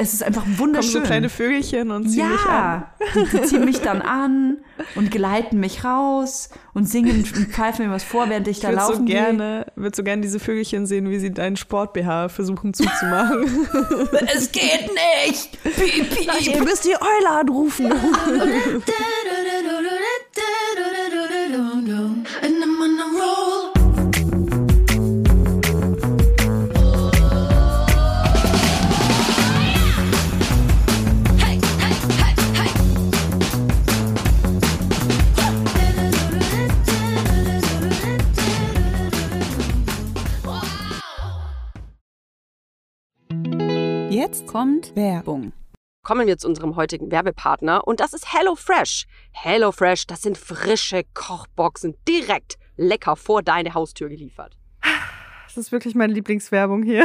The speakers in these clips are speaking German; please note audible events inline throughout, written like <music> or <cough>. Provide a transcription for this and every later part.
es ist einfach wunderschön. Kommen so kleine Vögelchen und ziehen ja, mich an. Die, die ziehen mich dann an und geleiten mich raus und singen und pfeifen mir was vor, während ich da ich würd laufen so gehe. gerne, würde so gerne diese Vögelchen sehen, wie sie deinen Sport-BH versuchen zuzumachen. <laughs> Es geht nicht! Piep, piep. Ihr müsst die Eule anrufen. <laughs> kommt Werbung. Kommen wir zu unserem heutigen Werbepartner und das ist HelloFresh. HelloFresh, das sind frische Kochboxen direkt lecker vor deine Haustür geliefert. Das ist wirklich meine Lieblingswerbung hier.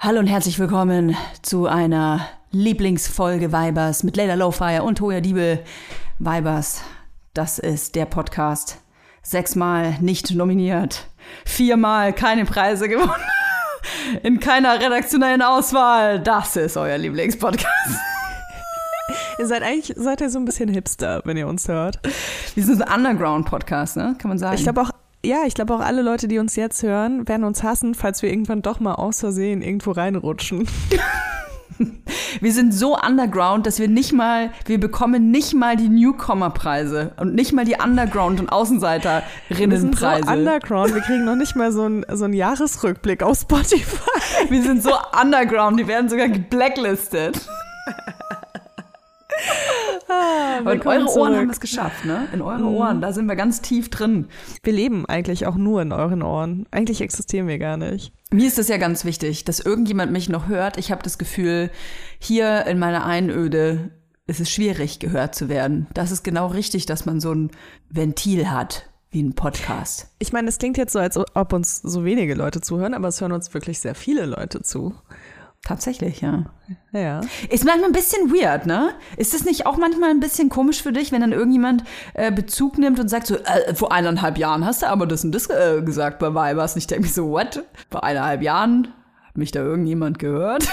Hallo und herzlich willkommen zu einer Lieblingsfolge Vibers mit Leila Lowfire und Toya Diebel. Vibers, das ist der Podcast. Sechsmal nicht nominiert, viermal keine Preise gewonnen, <laughs> in keiner redaktionellen Auswahl. Das ist euer Lieblingspodcast. <laughs> Ihr seid eigentlich seid ihr so ein bisschen Hipster, wenn ihr uns hört. Wir sind ein Underground-Podcast, ne? Kann man sagen. Ich glaube auch, ja, ich glaube auch alle Leute, die uns jetzt hören, werden uns hassen, falls wir irgendwann doch mal aus Versehen irgendwo reinrutschen. <laughs> Wir sind so underground, dass wir nicht mal, wir bekommen nicht mal die Newcomer-Preise und nicht mal die Underground- und Wir sind so underground, wir kriegen noch nicht mal so einen so einen Jahresrückblick auf Spotify. Wir sind so underground, die werden sogar geblacklistet. <laughs> Aber in eure Willkommen Ohren haben zurück. wir es geschafft, ne? In eure Ohren, da sind wir ganz tief drin. Wir leben eigentlich auch nur in euren Ohren. Eigentlich existieren wir gar nicht. Mir ist es ja ganz wichtig, dass irgendjemand mich noch hört. Ich habe das Gefühl, hier in meiner Einöde ist es schwierig, gehört zu werden. Das ist genau richtig, dass man so ein Ventil hat, wie ein Podcast. Ich meine, es klingt jetzt so, als ob uns so wenige Leute zuhören, aber es hören uns wirklich sehr viele Leute zu. Tatsächlich, ja. Ja. Ist manchmal ein bisschen weird, ne? Ist es nicht auch manchmal ein bisschen komisch für dich, wenn dann irgendjemand äh, Bezug nimmt und sagt so, äh, vor eineinhalb Jahren hast du aber das und das äh, gesagt bei Vibers. Und ich denke mir so, what? Vor eineinhalb Jahren? Hat mich da irgendjemand gehört?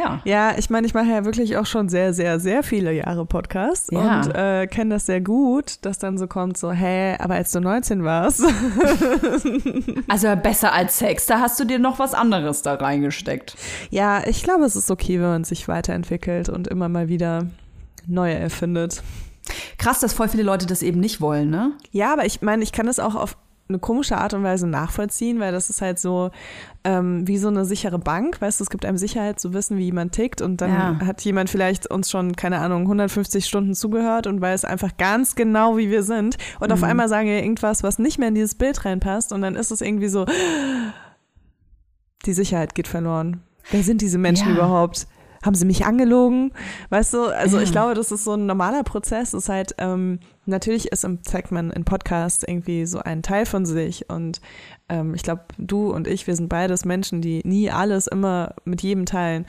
Ja. Ja, ich meine, ich mache ja wirklich auch schon sehr, sehr, sehr viele Jahre Podcasts Ja. und äh, kenne das sehr gut, dass dann so kommt, so, hä, aber als du 19 warst. <laughs> Also besser als Sex, da hast du dir noch was anderes da reingesteckt. ja, ich glaube, es ist okay, wenn man sich weiterentwickelt und immer mal wieder neue erfindet. Krass, dass voll viele Leute das eben nicht wollen, ne? Ja, aber ich meine, ich kann es auch auf eine komische Art und Weise nachvollziehen, weil das ist halt so ähm, wie so eine sichere Bank, weißt du, es gibt einem Sicherheit zu wissen, wie jemand tickt und dann Ja. hat jemand vielleicht uns schon, keine Ahnung, 150 Stunden zugehört und weiß einfach ganz genau, wie wir sind und auf einmal sagen wir irgendwas, was nicht mehr in dieses Bild reinpasst und dann ist es irgendwie so, die Sicherheit geht verloren. Wer sind diese Menschen Ja. überhaupt? Haben sie mich angelogen? Weißt du, also ich glaube, das ist so ein normaler Prozess. Das ist halt, ähm, natürlich ist, im- zeigt man in Podcasts irgendwie so einen Teil von sich. Und ähm, ich glaube, du und ich, wir sind beides Menschen, die nie alles immer mit jedem teilen.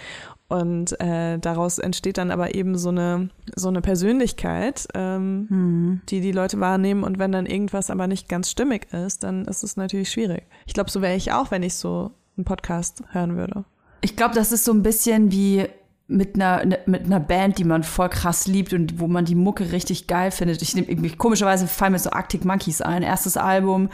Und äh, daraus entsteht dann aber eben so eine, so eine Persönlichkeit, ähm, Hm. die die Leute wahrnehmen. Und wenn dann irgendwas aber nicht ganz stimmig ist, dann ist es natürlich schwierig. Ich glaube, so wäre ich auch, wenn ich so einen Podcast hören würde. Ich glaube, das ist so ein bisschen wie mit einer, ne- mit einer Band, die man voll krass liebt und wo man die Mucke richtig geil findet. Ich nehme komischerweise fallen mir so Arctic Monkeys ein, erstes Album,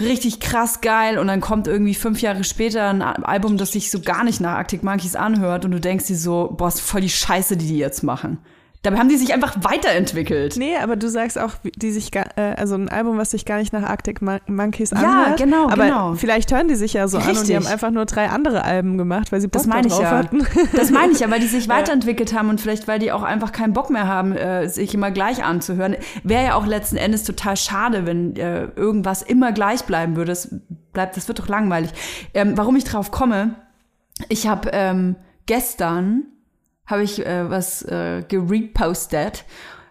richtig krass geil und dann kommt irgendwie fünf Jahre später ein Al- Album, das sich so gar nicht nach Arctic Monkeys anhört und du denkst dir so, boah, ist voll die Scheiße, die die jetzt machen. Dabei haben die sich einfach weiterentwickelt. Nee, aber du sagst auch, die sich gar, äh, also ein Album, was sich gar nicht nach Arctic Mon Monkeys Ja, anhört. genau, aber genau. vielleicht hören die sich ja so an und die Richtig. haben einfach nur drei andere Alben gemacht, weil sie Bock Das meine ich drauf ja. hatten. Das meine ich ja, weil die sich <laughs> weiterentwickelt haben und vielleicht, weil die auch einfach keinen Bock mehr haben, äh, sich immer gleich anzuhören. Wäre ja auch letzten Endes total schade, wenn äh, irgendwas immer gleich bleiben würde. Das bleibt, das wird doch langweilig. Ähm, warum ich drauf komme, ich habe ähm, gestern habe ich äh, was äh, gerepostet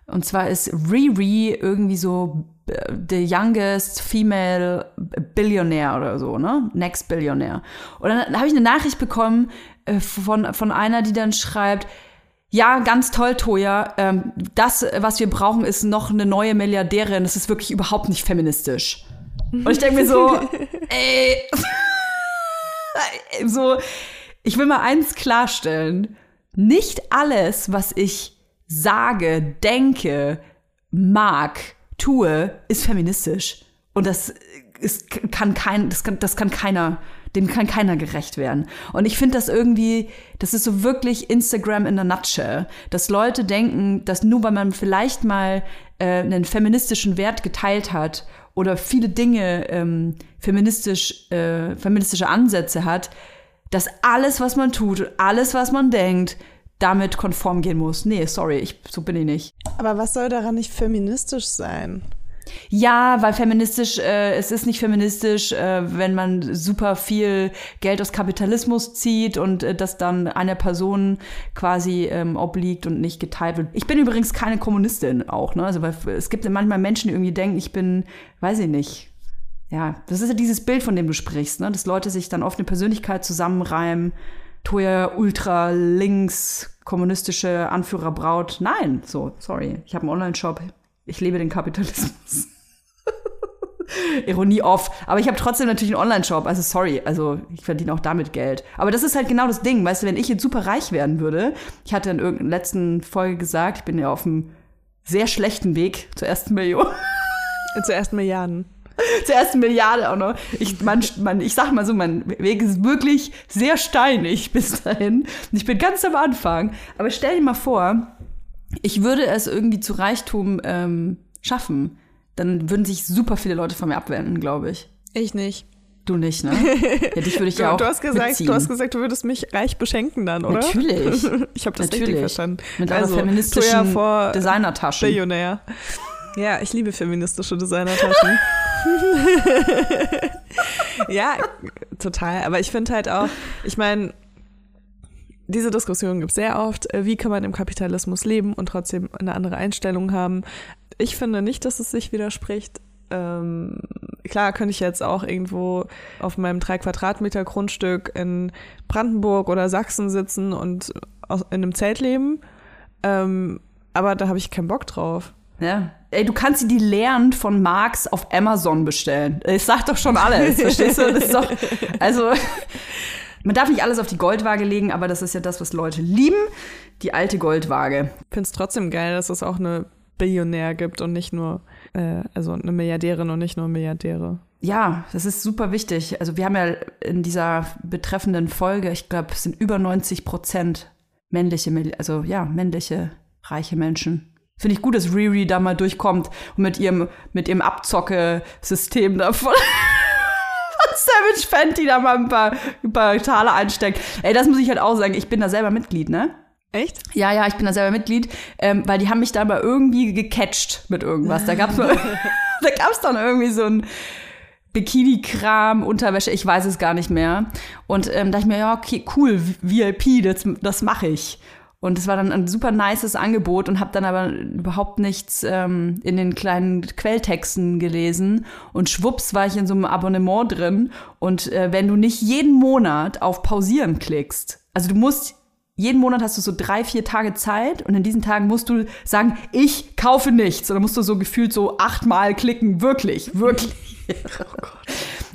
und zwar ist Riri irgendwie so äh, the youngest female Billionaire oder so, ne? Next Billionaire. Und dann habe ich eine Nachricht bekommen äh, von, von einer, die dann schreibt, ja, ganz toll, Toja. Ähm, das, was wir brauchen, ist noch eine neue Milliardärin. Das ist wirklich überhaupt nicht feministisch. Und ich denke mir so, <laughs> ey, <laughs> so, ich will mal eins klarstellen. Nicht alles, was ich sage, denke, mag, tue, ist feministisch. Und das ist, kann kein, das kann, das kann keiner, dem kann keiner gerecht werden. Und ich finde das irgendwie, das ist so wirklich Instagram in a nutshell, dass Leute denken, dass nur weil man vielleicht mal äh, einen feministischen Wert geteilt hat oder viele Dinge ähm, feministisch, äh, feministische Ansätze hat, dass alles, was man tut, und alles, was man denkt, damit konform gehen muss. Nee, sorry, ich, so bin ich nicht. Aber was soll daran nicht feministisch sein? Ja, weil feministisch, äh, es ist nicht feministisch, äh, wenn man super viel Geld aus Kapitalismus zieht und äh, das dann einer Person quasi ähm, obliegt und nicht geteilt wird. Ich bin übrigens keine Kommunistin auch, ne? Also weil es gibt ja manchmal Menschen, die irgendwie denken, ich bin, weiß ich nicht. Ja, das ist ja dieses Bild, von dem du sprichst, ne? Dass Leute sich dann oft eine Persönlichkeit zusammenreimen. Toya ultra links kommunistische Anführerbraut. Nein, so, sorry. Ich habe einen Online-Shop. Ich lebe den Kapitalismus. <laughs> Ironie off. Aber ich habe trotzdem natürlich einen Online-Shop. Also sorry, also ich verdiene auch damit Geld. Aber das ist halt genau das Ding. Weißt du, wenn ich jetzt super reich werden würde, ich hatte in irgendeiner letzten Folge gesagt, ich bin ja auf einem sehr schlechten Weg zur ersten Million. Zur ersten Milliarden. <laughs> zur ersten Milliarde auch noch. Ich, man, man, ich sag mal so, mein Weg ist wirklich sehr steinig <laughs> bis dahin. Und ich bin ganz am Anfang. Aber stell dir mal vor, ich würde es irgendwie zu Reichtum ähm, schaffen. Dann würden sich super viele Leute von mir abwenden, glaube ich. Ich nicht. Du nicht, ne? Ja, dich würde ich <laughs> Du, ja auch du, hast gesagt, mitziehen. du hast gesagt, du würdest mich reich beschenken dann, oder? Natürlich. Ich habe das richtig Natürlich. verstanden. Mit einer also, feministischen Toya vor Designertasche. Billionär. Ja, ich liebe feministische Designertaschen. <laughs> ja, total. Aber ich finde halt auch, ich meine, diese Diskussion gibt es sehr oft. Äh, Wie kann man im Kapitalismus leben und trotzdem eine andere Einstellung haben? Ich finde nicht, dass es sich widerspricht. Ähm, klar könnte ich jetzt auch irgendwo auf meinem drei Quadratmeter Grundstück in Brandenburg oder Sachsen sitzen und in einem Zelt leben. Ähm, aber da habe ich keinen Bock drauf. Ja. Ey, du kannst dir die Lehren von Marx auf Amazon bestellen. Ich sag doch schon alles, verstehst du? Das ist doch, also, <laughs> man darf nicht alles auf die Goldwaage legen, aber das ist ja das, was Leute lieben. Die alte Goldwaage. finde es trotzdem geil, dass es auch eine Billionär gibt und nicht nur, äh, also eine Milliardärin und nicht nur Milliardäre. Ja, das ist super wichtig. Also wir haben ja in dieser betreffenden Folge, ich glaube, es sind über 90 Prozent männliche, also ja, männliche, reiche Menschen. Finde ich gut, dass Riri da mal durchkommt und mit ihrem, mit ihrem Abzocke-System davon. <laughs> Savage Fenty da mal ein paar, ein paar Taler einsteckt. Ey, das muss ich halt auch sagen. Ich bin da selber Mitglied, ne? Echt? Ja, ja, ich bin da selber Mitglied, ähm, weil die haben mich da mal irgendwie gecatcht mit irgendwas. Da gab's mal, <laughs> da gab's dann irgendwie so ein Bikini-Kram, Unterwäsche, ich weiß es gar nicht mehr. Und ähm, dachte ich mir, ja, okay, cool, VIP, das, das mache ich. Und es war dann ein super nices Angebot und habe dann aber überhaupt nichts ähm, in den kleinen Quelltexten gelesen. Und schwupps war ich in so einem Abonnement drin. Und äh, wenn du nicht jeden Monat auf Pausieren klickst, also du musst jeden Monat hast du so drei, vier Tage Zeit und in diesen Tagen musst du sagen, ich kaufe nichts. Und musst du so gefühlt so achtmal klicken, wirklich, wirklich.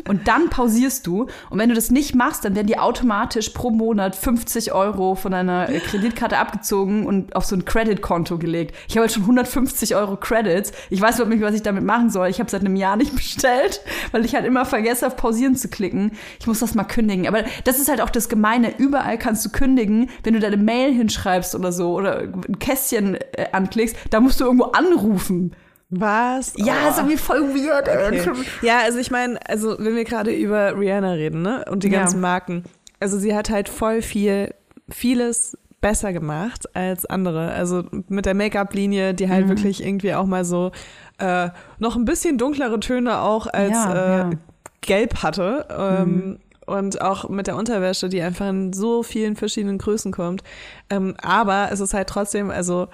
Und dann pausierst du. Und wenn du das nicht machst, dann werden die automatisch pro Monat 50 Euro von deiner Kreditkarte abgezogen und auf so ein Credit-Konto gelegt. Ich habe jetzt schon 150 Euro Credits. Ich weiß überhaupt nicht, was ich damit machen soll. Ich habe seit einem Jahr nicht <laughs> bestellt, weil ich halt immer vergesse, auf Pausieren zu klicken. Ich muss das mal kündigen. Aber das ist halt auch das Gemeine. Überall kannst du kündigen, wenn du deine Mail hinschreibst oder so oder ein Kästchen äh, anklickst, da musst du irgendwo anrufen. Was? Ja, Oh. ist irgendwie voll weird. Okay. Ja, also ich meine, also wenn wir gerade über Rihanna reden, ne? Und die Ja. ganzen Marken. Also sie hat halt voll viel, vieles besser gemacht als andere. Also mit der Make-up-Linie, die Mhm. halt wirklich irgendwie auch mal so äh, noch ein bisschen dunklere Töne auch als Ja, äh, ja. Mhm. gelb hatte. Ähm, Und auch mit der Unterwäsche, die einfach in so vielen verschiedenen Größen kommt. Ähm, aber es ist halt trotzdem, also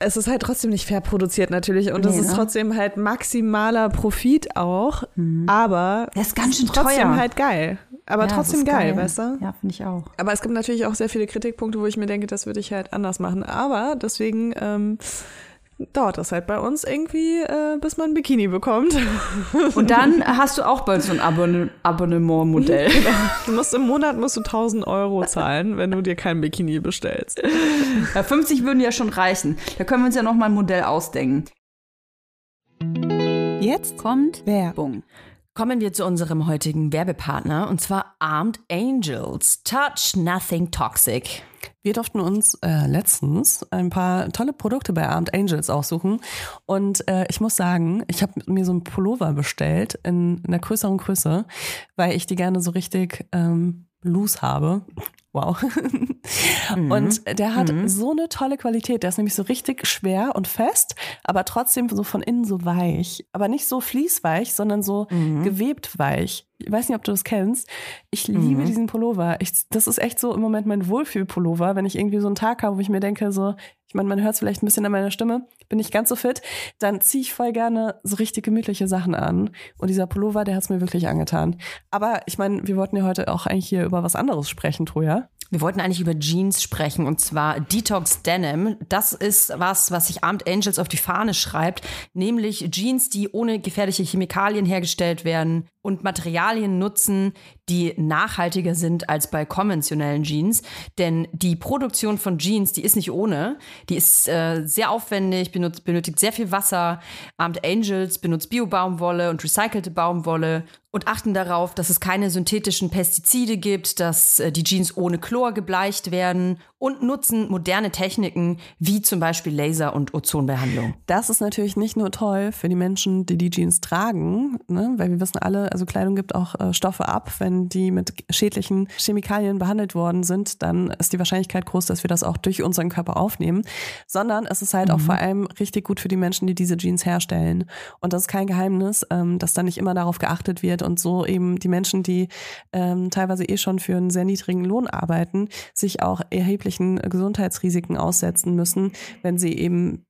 es ist halt trotzdem nicht fair produziert natürlich und es Nee, ist ne? trotzdem halt maximaler Profit auch, aber Das ist ganz schön trotzdem teuer. halt geil. Aber Ja, trotzdem ist geil, weißt du? Ja, finde ich auch. Aber es gibt natürlich auch sehr viele Kritikpunkte, wo ich mir denke, das würde ich halt anders machen. Aber deswegen ähm, dauert das halt bei uns irgendwie, äh, bis man ein Bikini bekommt. <laughs> Und dann hast du auch bald so ein Abonne Abonnement-Modell. <laughs> Du musst im Monat musst du 1000 Euro zahlen, wenn du dir kein Bikini bestellst. <laughs> Ja, 50 würden ja schon reichen. Da können wir uns ja noch mal ein Modell ausdenken. Jetzt kommt Werbung. Kommen wir zu unserem heutigen Werbepartner und zwar Armed Angels. Touch Nothing Toxic. Wir durften uns äh, letztens ein paar tolle Produkte bei Armed Angels aussuchen. Und äh, ich muss sagen, ich habe mir so einen Pullover bestellt in einer größeren Größe, weil ich die gerne so richtig ähm, loose habe. Wow. <laughs> Und der hat so eine tolle Qualität. Der ist nämlich so richtig schwer und fest, aber trotzdem so von innen so weich. Aber nicht so fließweich, sondern so gewebt weich. Ich weiß nicht, ob du das kennst. Ich liebe diesen Pullover. Ich, das ist echt so im Moment mein Wohlfühlpullover, wenn ich irgendwie so einen Tag habe, wo ich mir denke, so, ich meine, man hört es vielleicht ein bisschen an meiner Stimme, bin nicht ganz so fit, dann ziehe ich voll gerne so richtig gemütliche Sachen an. Und dieser Pullover, der hat es mir wirklich angetan. Aber ich meine, wir wollten ja heute auch eigentlich hier über was anderes sprechen, Troja. Wir wollten eigentlich über Jeans sprechen und zwar Detox Denim. Das ist was, was sich Armed Angels auf die Fahne schreibt, nämlich Jeans, die ohne gefährliche Chemikalien hergestellt werden und Materialien nutzen, die nachhaltiger sind als bei konventionellen Jeans. Denn die Produktion von Jeans, die ist nicht ohne. Die ist äh, sehr aufwendig, benutzt, benötigt sehr viel Wasser. Armed Angels benutzt Bio-Baumwolle und recycelte Baumwolle und achten darauf, dass es keine synthetischen Pestizide gibt, dass äh, die Jeans ohne Chlor gebleicht werden und nutzen moderne Techniken wie zum Beispiel Laser- und Ozonbehandlung. Das ist natürlich nicht nur toll für die Menschen, die die Jeans tragen, ne? weil wir wissen alle, also Kleidung gibt auch äh, Stoffe ab. Wenn die mit schädlichen Chemikalien behandelt worden sind, dann ist die Wahrscheinlichkeit groß, dass wir das auch durch unseren Körper aufnehmen. Sondern es ist halt auch vor allem richtig gut für die Menschen, die diese Jeans herstellen. Und das ist kein Geheimnis, ähm, dass da nicht immer darauf geachtet wird und so eben die Menschen, die ähm, teilweise eh schon für einen sehr niedrigen Lohn arbeiten, sich auch erheblichen Gesundheitsrisiken aussetzen müssen, wenn sie eben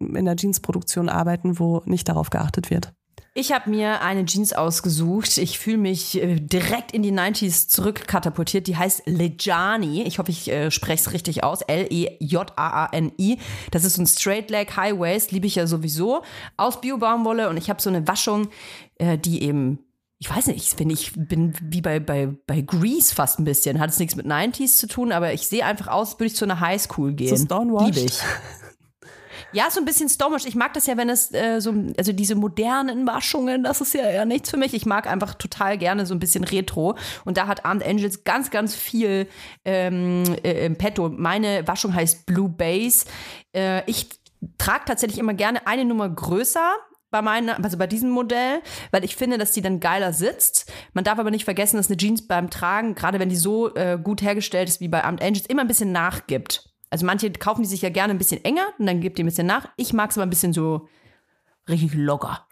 in der Jeansproduktion arbeiten, wo nicht darauf geachtet wird. Ich habe mir eine Jeans ausgesucht. Ich fühle mich äh, direkt in die 90s zurückkatapultiert. Die heißt Lejani. Ich hoffe, ich äh, spreche es richtig aus. L-E-J-A-A-N-I. Das ist so ein Straight Leg High Waist. Liebe ich ja sowieso. Aus Bio-Baumwolle. Und ich habe so eine Waschung, äh, die eben ich weiß nicht, ich finde, ich bin wie bei, bei, bei Grease fast ein bisschen. Hat es nichts mit 90s zu tun, aber ich sehe einfach aus, als würde ich zu einer Highschool gehen. stonewashed? Liebe ich. Ja, so ein bisschen stomisch. Ich mag das ja, wenn es äh, so, also diese modernen Waschungen, das ist ja eher nichts für mich. Ich mag einfach total gerne so ein bisschen Retro. Und da hat Armed Angels ganz, ganz viel ähm, äh, im Petto. Meine Waschung heißt Blue Base. Äh, ich trage tatsächlich immer gerne eine Nummer größer bei meiner, also bei diesem Modell, weil ich finde, dass die dann geiler sitzt. Man darf aber nicht vergessen, dass eine Jeans beim Tragen, gerade wenn die so äh, gut hergestellt ist wie bei Armed Angels, immer ein bisschen nachgibt. Also manche kaufen die sich ja gerne ein bisschen enger und dann gibt die ein bisschen nach. Ich mag es aber ein bisschen so richtig locker.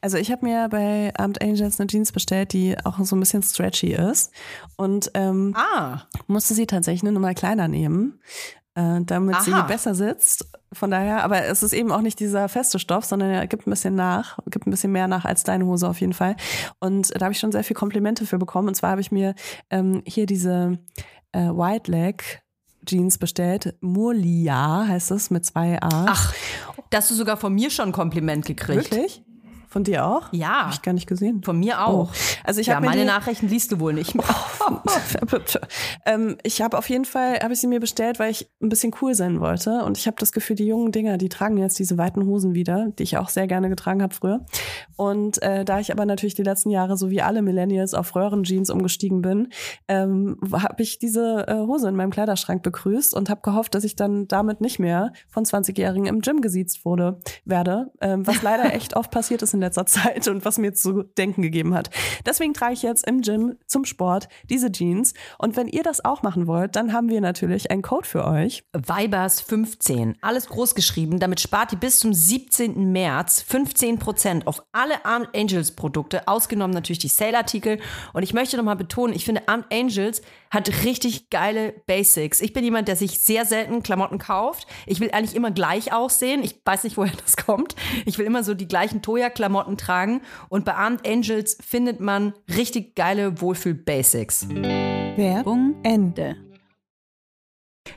Also ich habe mir bei Armed Angels eine Jeans bestellt, die auch so ein bisschen stretchy ist. Und ähm, Ah, musste sie tatsächlich eine Nummer kleiner nehmen, äh, damit sie Aha. besser sitzt. Von daher, aber es ist eben auch nicht dieser feste Stoff, sondern er gibt ein bisschen nach, gibt ein bisschen mehr nach als deine Hose auf jeden Fall. Und da habe ich schon sehr viel Komplimente für bekommen. Und zwar habe ich mir ähm, hier diese äh, White Leg Jeans bestellt. Murlia heißt es mit zwei A. ach, da hast du sogar von mir schon ein Kompliment gekriegt. wirklich? Von dir auch? Ja. Habe ich gar nicht gesehen. Von mir auch. Oh. Also ich ja, meine die- Nachrichten liest du wohl nicht. <laughs> ähm, ich habe auf jeden Fall, habe ich sie mir bestellt, weil ich ein bisschen cool sein wollte. Und ich habe das Gefühl, die jungen Dinger, die tragen jetzt diese weiten Hosen wieder, die ich auch sehr gerne getragen habe früher. Und äh, da ich aber natürlich die letzten Jahre, so wie alle Millennials, auf Röhrenjeans umgestiegen bin, ähm, habe ich diese äh, Hose in meinem Kleiderschrank begrüßt und habe gehofft, dass ich dann damit nicht mehr von 20-Jährigen im Gym gesiezt wurde, werde, ähm, was leider <laughs> echt oft passiert ist in letzter Zeit und was mir zu denken gegeben hat. Deswegen trage ich jetzt im Gym zum Sport diese Jeans. Und wenn ihr das auch machen wollt, dann haben wir natürlich einen Code für euch. Vibers 15. Alles groß geschrieben. Damit spart ihr bis zum 17. März 15% auf alle Armed Angels Produkte, ausgenommen natürlich die Sale-Artikel. Und ich möchte nochmal betonen, ich finde Armed Angels hat richtig geile Basics. Ich bin jemand, der sich sehr selten Klamotten kauft. Ich will eigentlich immer gleich aussehen. Ich weiß nicht, woher <laughs> das kommt. Ich will immer so die gleichen Toya-Klamotten tragen. Und bei Armed Angels findet man richtig geile Wohlfühl-Basics. Werbung Ende.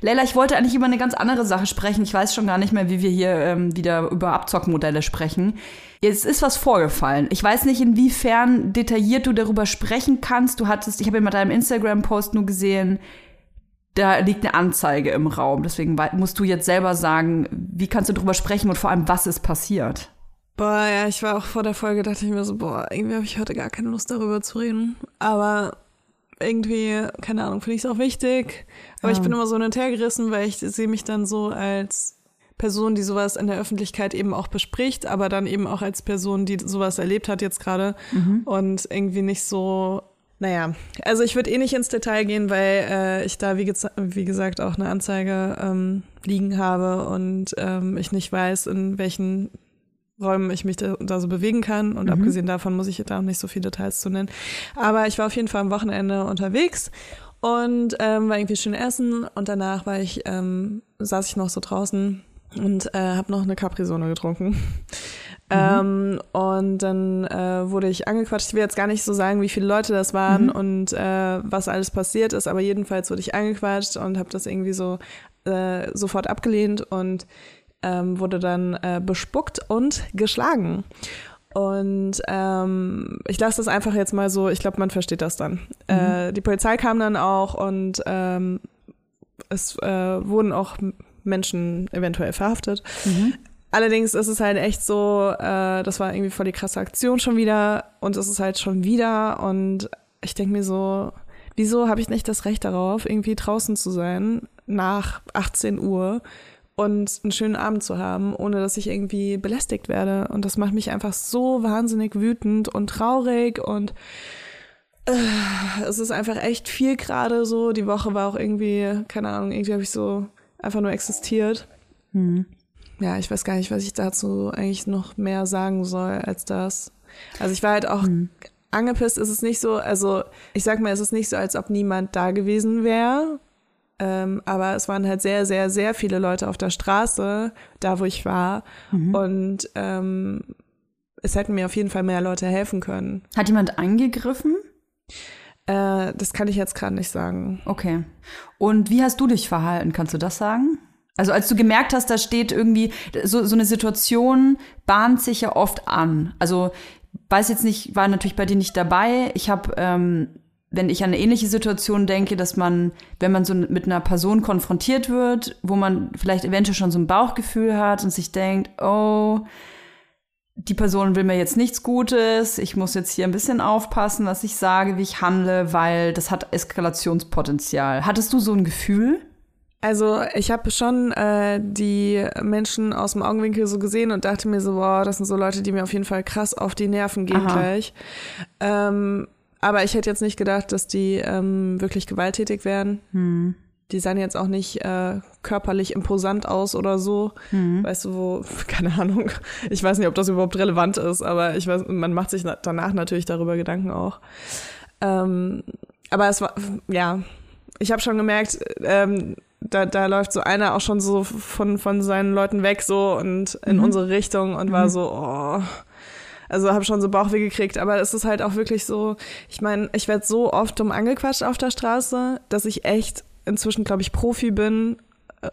Leila, ich wollte eigentlich über eine ganz andere Sache sprechen. Ich weiß schon gar nicht mehr, wie wir hier ähm, wieder über Abzockmodelle sprechen. Jetzt ist was vorgefallen. Ich weiß nicht, inwiefern detailliert du darüber sprechen kannst. Du hattest, ich habe in deinem Instagram-Post nur gesehen, da liegt eine Anzeige im Raum. Deswegen musst du jetzt selber sagen, wie kannst du darüber sprechen und vor allem, was ist passiert? Boah, ja, ich war auch vor der Folge, dachte ich mir so, boah, irgendwie habe ich heute gar keine Lust darüber zu reden. Aber irgendwie, keine Ahnung, finde ich es auch wichtig. Aber ich bin immer so hin und her gerissen, weil ich sehe mich dann so als Person, die sowas in der Öffentlichkeit eben auch bespricht, aber dann eben auch als Person, die sowas erlebt hat jetzt gerade. Und irgendwie nicht so naja, also ich würde eh nicht ins Detail gehen, weil äh, ich da, wie, wie gesagt, auch eine Anzeige ähm, liegen habe und ähm, ich nicht weiß, in welchen Räumen ich mich da, da so bewegen kann. Und abgesehen davon muss ich da auch nicht so viele Details zu nennen. Aber ich war auf jeden Fall am Wochenende unterwegs und ähm, war irgendwie schön essen und danach war ich, ähm, saß ich noch so draußen und äh, habe noch eine Capri-Sonne getrunken. Ähm, und dann äh, wurde ich angequatscht. Ich will jetzt gar nicht so sagen, wie viele Leute das waren und äh, was alles passiert ist, aber jedenfalls wurde ich angequatscht und habe das irgendwie so äh, sofort abgelehnt und ähm, wurde dann äh, bespuckt und geschlagen. Und ähm, ich lasse das einfach jetzt mal so, ich glaube, man versteht das dann. Äh, die Polizei kam dann auch und ähm, es äh, wurden auch Menschen eventuell verhaftet. Allerdings ist es halt echt so, äh, das war irgendwie voll die krasse Aktion schon wieder und es ist halt schon wieder und ich denke mir so, wieso habe ich nicht das Recht darauf, irgendwie draußen zu sein nach 18 Uhr und einen schönen Abend zu haben, ohne dass ich irgendwie belästigt werde. Und das macht mich einfach so wahnsinnig wütend und traurig und äh, es ist einfach echt viel gerade so. Die Woche war auch irgendwie, keine Ahnung, irgendwie habe ich so einfach nur existiert. Ja, ich weiß gar nicht, was ich dazu eigentlich noch mehr sagen soll als das. Also ich war halt auch angepisst, ist es nicht so, also ich sag mal, es ist nicht so, als ob niemand da gewesen wäre. Ähm, aber es waren halt sehr, sehr, sehr viele Leute auf der Straße, da wo ich war. Und ähm, es hätten mir auf jeden Fall mehr Leute helfen können. Hat jemand eingegriffen? Äh, das kann ich jetzt gerade nicht sagen. Okay. Und wie hast du dich verhalten? Kannst du das sagen? Also als du gemerkt hast, da steht irgendwie, so, so eine Situation bahnt sich ja oft an. Also weiß jetzt nicht, war natürlich bei dir nicht dabei. Ich habe, ähm, wenn ich an eine ähnliche Situation denke, dass man, wenn man so mit einer Person konfrontiert wird, wo man vielleicht eventuell schon so ein Bauchgefühl hat und sich denkt, oh, die Person will mir jetzt nichts Gutes, ich muss jetzt hier ein bisschen aufpassen, was ich sage, wie ich handle, weil das hat Eskalationspotenzial. Hattest du so ein Gefühl? Also ich habe schon äh, die Menschen aus dem Augenwinkel so gesehen und dachte mir so, wow, das sind so Leute, die mir auf jeden Fall krass auf die Nerven gehen Aha. gleich. Ähm, aber ich hätte jetzt nicht gedacht, dass die ähm, wirklich gewalttätig wären. Hm. Die sahen jetzt auch nicht äh, körperlich imposant aus oder so. Hm. Weißt du, wo, <laughs> keine Ahnung. Ich weiß nicht, ob das überhaupt relevant ist, aber ich weiß, man macht sich na- danach natürlich darüber Gedanken auch. Ähm, aber es war, ja, ich habe schon gemerkt, ähm, da, da läuft so einer auch schon so von, von seinen Leuten weg so und in Mhm. unsere Richtung und war so, oh. Also habe schon so Bauchweh gekriegt, aber es ist halt auch wirklich so, ich meine, ich werde so oft dumm angequatscht auf der Straße, dass ich echt inzwischen, glaube ich, Profi bin,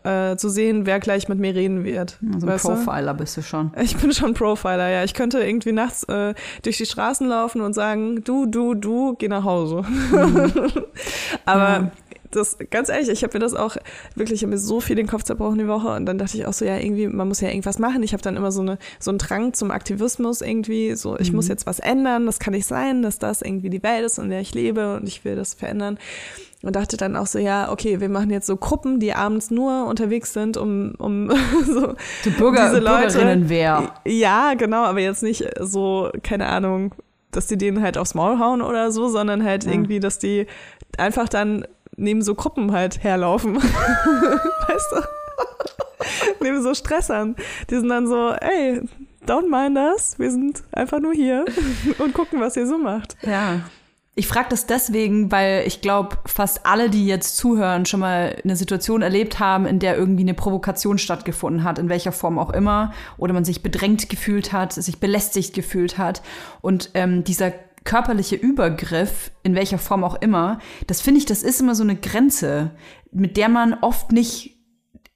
äh, zu sehen, wer gleich mit mir reden wird. Also ein weißt du? Profiler bist du schon. Ich bin schon Profiler, ja. Ich könnte irgendwie nachts äh, durch die Straßen laufen und sagen, du, du, du, geh nach Hause. <laughs> Aber Ja. Das, ganz ehrlich, ich habe mir das auch wirklich, ich habe mir so viel den Kopf zerbrochen die Woche und dann dachte ich auch so, ja, irgendwie, man muss ja irgendwas machen. Ich habe dann immer so eine so einen Drang zum Aktivismus irgendwie, so ich muss jetzt was ändern, das kann nicht sein, dass das irgendwie die Welt ist, in der ich lebe und ich will das verändern. Und dachte dann auch so, ja, okay, wir machen jetzt so Gruppen, die abends nur unterwegs sind, um, um <laughs> so Du Bürger, diese Leute- Bürgerinnenwehr. ja, genau, aber jetzt nicht so, keine Ahnung, dass die denen halt aufs Maul hauen oder so, sondern halt Ja. irgendwie, dass die einfach dann neben so Gruppen halt herlaufen. <laughs> weißt du? neben so Stressern. Die sind dann so, ey, don't mind us, wir sind einfach nur hier und gucken, was ihr so macht. Ja. Ich frage das deswegen, weil ich glaube, fast alle, die jetzt zuhören, schon mal eine Situation erlebt haben, in der irgendwie eine Provokation stattgefunden hat, in welcher Form auch immer, oder man sich bedrängt gefühlt hat, sich belästigt gefühlt hat. Und ähm, dieser körperliche Übergriff, in welcher Form auch immer, das finde ich, das ist immer so eine Grenze, mit der man oft nicht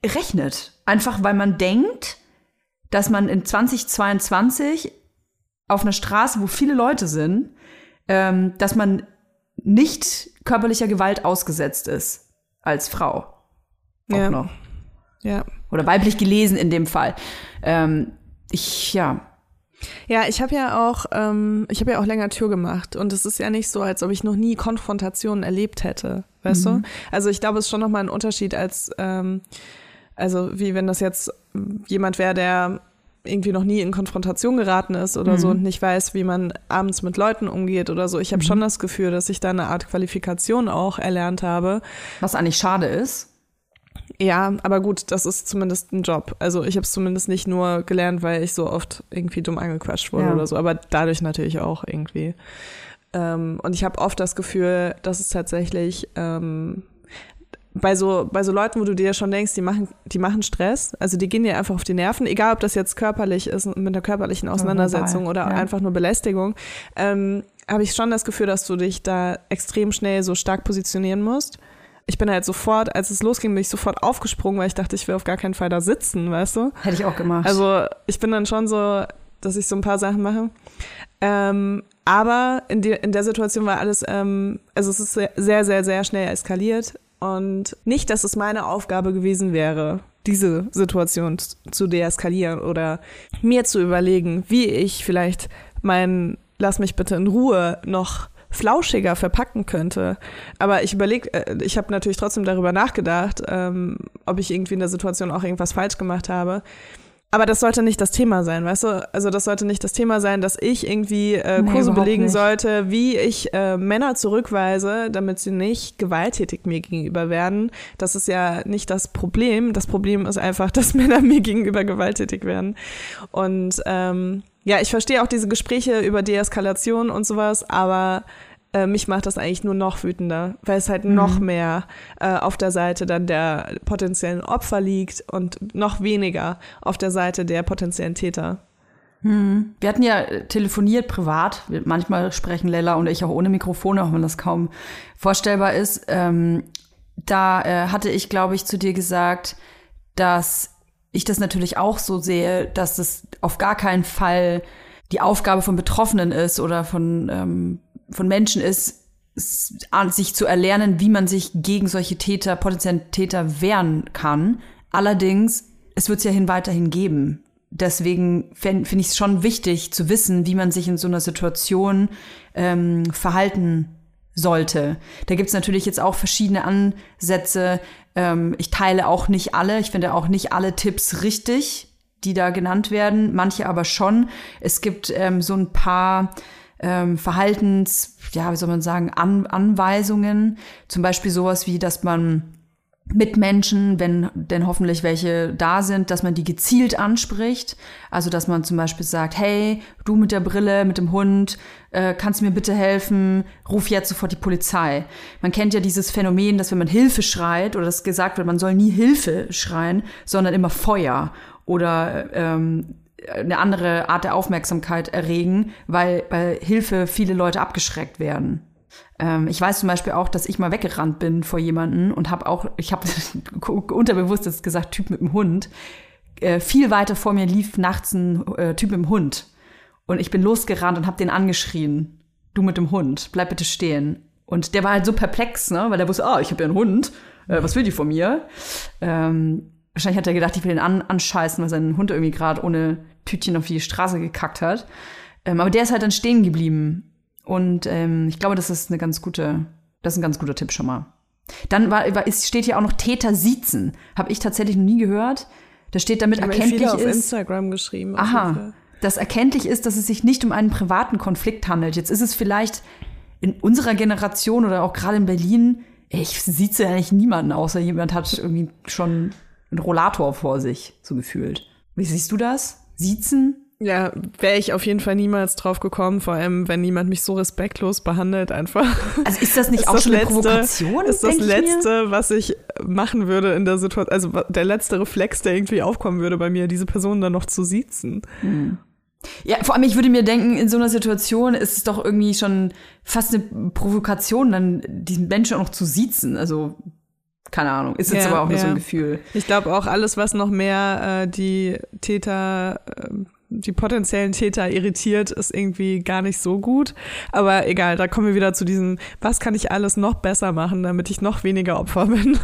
rechnet. Einfach weil man denkt, dass man in 2022 auf einer Straße, wo viele Leute sind, ähm, dass man nicht körperlicher Gewalt ausgesetzt ist als Frau. Auch Ja. noch. Ja. Oder weiblich gelesen in dem Fall. Ähm, ich, ja. Ja, ich habe ja auch, ähm, ich habe ja auch länger Tür gemacht und es ist ja nicht so, als ob ich noch nie Konfrontationen erlebt hätte, weißt du? Also ich glaube, es ist schon nochmal ein Unterschied als, ähm, also wie wenn das jetzt jemand wäre, der irgendwie noch nie in Konfrontation geraten ist oder so und nicht weiß, wie man abends mit Leuten umgeht oder so. Ich habe schon das Gefühl, dass ich da eine Art Qualifikation auch erlernt habe. Was eigentlich schade ist. Ja, aber gut, das ist zumindest ein Job. Also ich habe es zumindest nicht nur gelernt, weil ich so oft irgendwie dumm angequatscht wurde Ja. oder so, aber dadurch natürlich auch irgendwie. Ähm, und ich habe oft das Gefühl, dass es tatsächlich ähm, bei so bei so Leuten, wo du dir schon denkst, die machen die machen Stress, also die gehen dir einfach auf die Nerven, egal ob das jetzt körperlich ist mit einer körperlichen Auseinandersetzung oder ja. einfach nur Belästigung, ähm, habe ich schon das Gefühl, dass du dich da extrem schnell so stark positionieren musst. Ich bin halt sofort, als es losging, bin ich sofort aufgesprungen, weil ich dachte, ich will auf gar keinen Fall da sitzen, weißt du? Hätte ich auch gemacht. Also ich bin dann schon so, dass ich so ein paar Sachen mache. Ähm, aber in, die, in der Situation war alles, ähm, also es ist sehr, sehr, sehr, schnell eskaliert. Und nicht, dass es meine Aufgabe gewesen wäre, diese Situation zu deeskalieren oder mir zu überlegen, wie ich vielleicht mein Lass mich bitte in Ruhe noch flauschiger verpacken könnte. Aber ich überlege, äh, ich habe natürlich trotzdem darüber nachgedacht, ähm, ob ich irgendwie in der Situation auch irgendwas falsch gemacht habe. Aber das sollte nicht das Thema sein, weißt du? Also das sollte nicht das Thema sein, dass ich irgendwie äh, Nee, Kurse überhaupt belegen nicht. sollte, wie ich äh, Männer zurückweise, damit sie nicht gewalttätig mir gegenüber werden. Das ist ja nicht das Problem. Das Problem ist einfach, <laughs> dass Männer mir gegenüber gewalttätig werden. Und ähm, ja, ich verstehe auch diese Gespräche über Deeskalation und sowas, aber äh, mich macht das eigentlich nur noch wütender, weil es halt noch mehr äh, auf der Seite dann der potenziellen Opfer liegt und noch weniger auf der Seite der potenziellen Täter. Wir hatten ja äh, telefoniert privat. Manchmal sprechen Lella und ich auch ohne Mikrofone, auch wenn das kaum vorstellbar ist. Ähm, da äh, hatte ich, glaube ich, zu dir gesagt, dass ich das natürlich auch so sehe, dass es auf gar keinen Fall die Aufgabe von Betroffenen ist oder von, ähm, von Menschen ist, sich zu erlernen, wie man sich gegen solche Täter, potenziellen Täter wehren kann. Allerdings, es wird es ja hin weiterhin geben. Deswegen finde find ich es schon wichtig zu wissen, wie man sich in so einer Situation ähm, verhalten sollte. Da gibt's natürlich jetzt auch verschiedene Ansätze. Ähm, ich teile auch nicht alle. Ich finde auch nicht alle Tipps richtig, die da genannt werden. Manche aber schon. Es gibt ähm, so ein paar ähm, Verhaltens, ja, wie soll man sagen, An Anweisungen. Zum Beispiel sowas wie, dass man Mitmenschen, wenn denn hoffentlich welche da sind, dass man die gezielt anspricht. Also dass man zum Beispiel sagt, hey, du mit der Brille, mit dem Hund, äh, kannst du mir bitte helfen? Ruf jetzt sofort die Polizei. Man kennt ja dieses Phänomen, dass wenn man Hilfe schreit oder dass gesagt wird, man soll nie Hilfe schreien, sondern immer Feuer oder ähm, eine andere Art der Aufmerksamkeit erregen, weil bei Hilfe viele Leute abgeschreckt werden. Ähm, ich weiß zum Beispiel auch, dass ich mal weggerannt bin vor jemanden und habe auch, ich habe <laughs> unterbewusst jetzt gesagt, Typ mit dem Hund. Äh, viel weiter vor mir lief nachts ein äh, Typ mit dem Hund. Und ich bin losgerannt und habe den angeschrien. Du mit dem Hund, bleib bitte stehen. Und der war halt so perplex, ne? weil er wusste, ah, ich habe ja einen Hund. Äh, was will die von mir? Ähm, wahrscheinlich hat er gedacht, ich will den an anscheißen, weil sein Hund irgendwie gerade ohne Tütchen auf die Straße gekackt hat. Ähm, aber der ist halt dann stehen geblieben. Und ähm, ich glaube, das ist eine ganz gute, das ist ein ganz guter Tipp schon mal. Dann war, war, es steht hier auch noch Täter siezen. Habe ich tatsächlich noch nie gehört. Da steht damit Haben erkenntlich viele auf ist. Instagram geschrieben. Aha. Fall. Das erkenntlich ist, dass es sich nicht um einen privaten Konflikt handelt. Jetzt ist es vielleicht in unserer Generation oder auch gerade in Berlin, ich sieze eigentlich niemanden, außer jemand hat irgendwie schon einen Rollator vor sich, so gefühlt. Wie siehst du das? Siezen? Ja, wäre ich auf jeden Fall niemals drauf gekommen, vor allem wenn jemand mich so respektlos behandelt einfach. Also ist das nicht Ist auch das schon eine Letzte- Provokation? Ist das denk ich? Letzte, was ich machen würde in der Situation, also der letzte Reflex, der irgendwie aufkommen würde bei mir, diese Person dann noch zu siezen. Ja, vor allem, ich würde mir denken, in so einer Situation ist es doch irgendwie schon fast eine Provokation, dann diesen Menschen auch noch zu siezen. Also, keine Ahnung. Ist jetzt Ja, aber auch nur so ein Gefühl. Ich glaube auch alles, was noch mehr äh, die Täter, äh, die potenziellen Täter irritiert, ist irgendwie gar nicht so gut. Aber egal, da kommen wir wieder zu diesem, was kann ich alles noch besser machen, damit ich noch weniger Opfer <laughs> bin.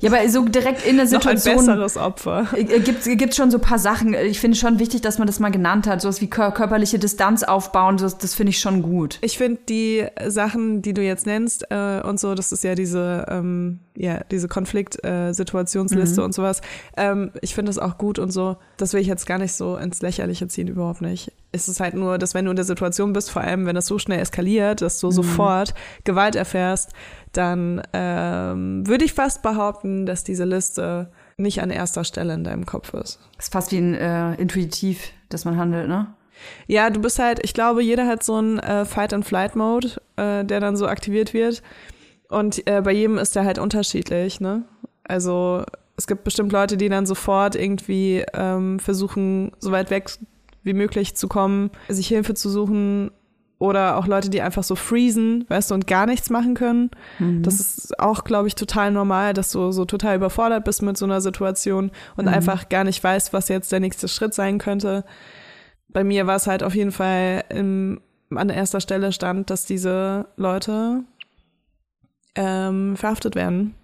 Ja, aber so direkt in der noch ein Situation. besseres Opfer. Äh, Gibt gibt schon so ein paar Sachen. Ich finde schon wichtig, dass man das mal genannt hat. Sowas wie kör körperliche Distanz aufbauen, das, das finde ich schon gut. Ich finde die Sachen, die du jetzt nennst äh, und so, das ist ja diese, ähm, ja, diese Konfliktsituationsliste und sowas. Ähm, ich finde das auch gut und so. Das will ich jetzt gar nicht so ins Lächerliche ziehen, überhaupt nicht. Es ist halt nur, dass wenn du in der Situation bist, vor allem wenn das so schnell eskaliert, dass du sofort Gewalt erfährst, dann ähm, würde ich fast behaupten, dass diese Liste nicht an erster Stelle in deinem Kopf ist. ist fast wie ein äh, intuitiv, dass man handelt, ne? Ja, du bist halt, ich glaube, jeder hat so einen äh, Fight-and-Flight-Mode, äh, der dann so aktiviert wird. Und äh, bei jedem ist der halt unterschiedlich, ne? Also es gibt bestimmt Leute, die dann sofort irgendwie ähm, versuchen, so weit weg wie möglich zu kommen, sich Hilfe zu suchen. Oder auch Leute, die einfach so freezen, weißt du, und gar nichts machen können. Das ist auch, glaube ich, total normal, dass du so total überfordert bist mit so einer Situation und einfach gar nicht weißt, was jetzt der nächste Schritt sein könnte bei mir war es halt auf jeden Fall im, an erster Stelle stand, dass diese Leute ähm, verhaftet werden.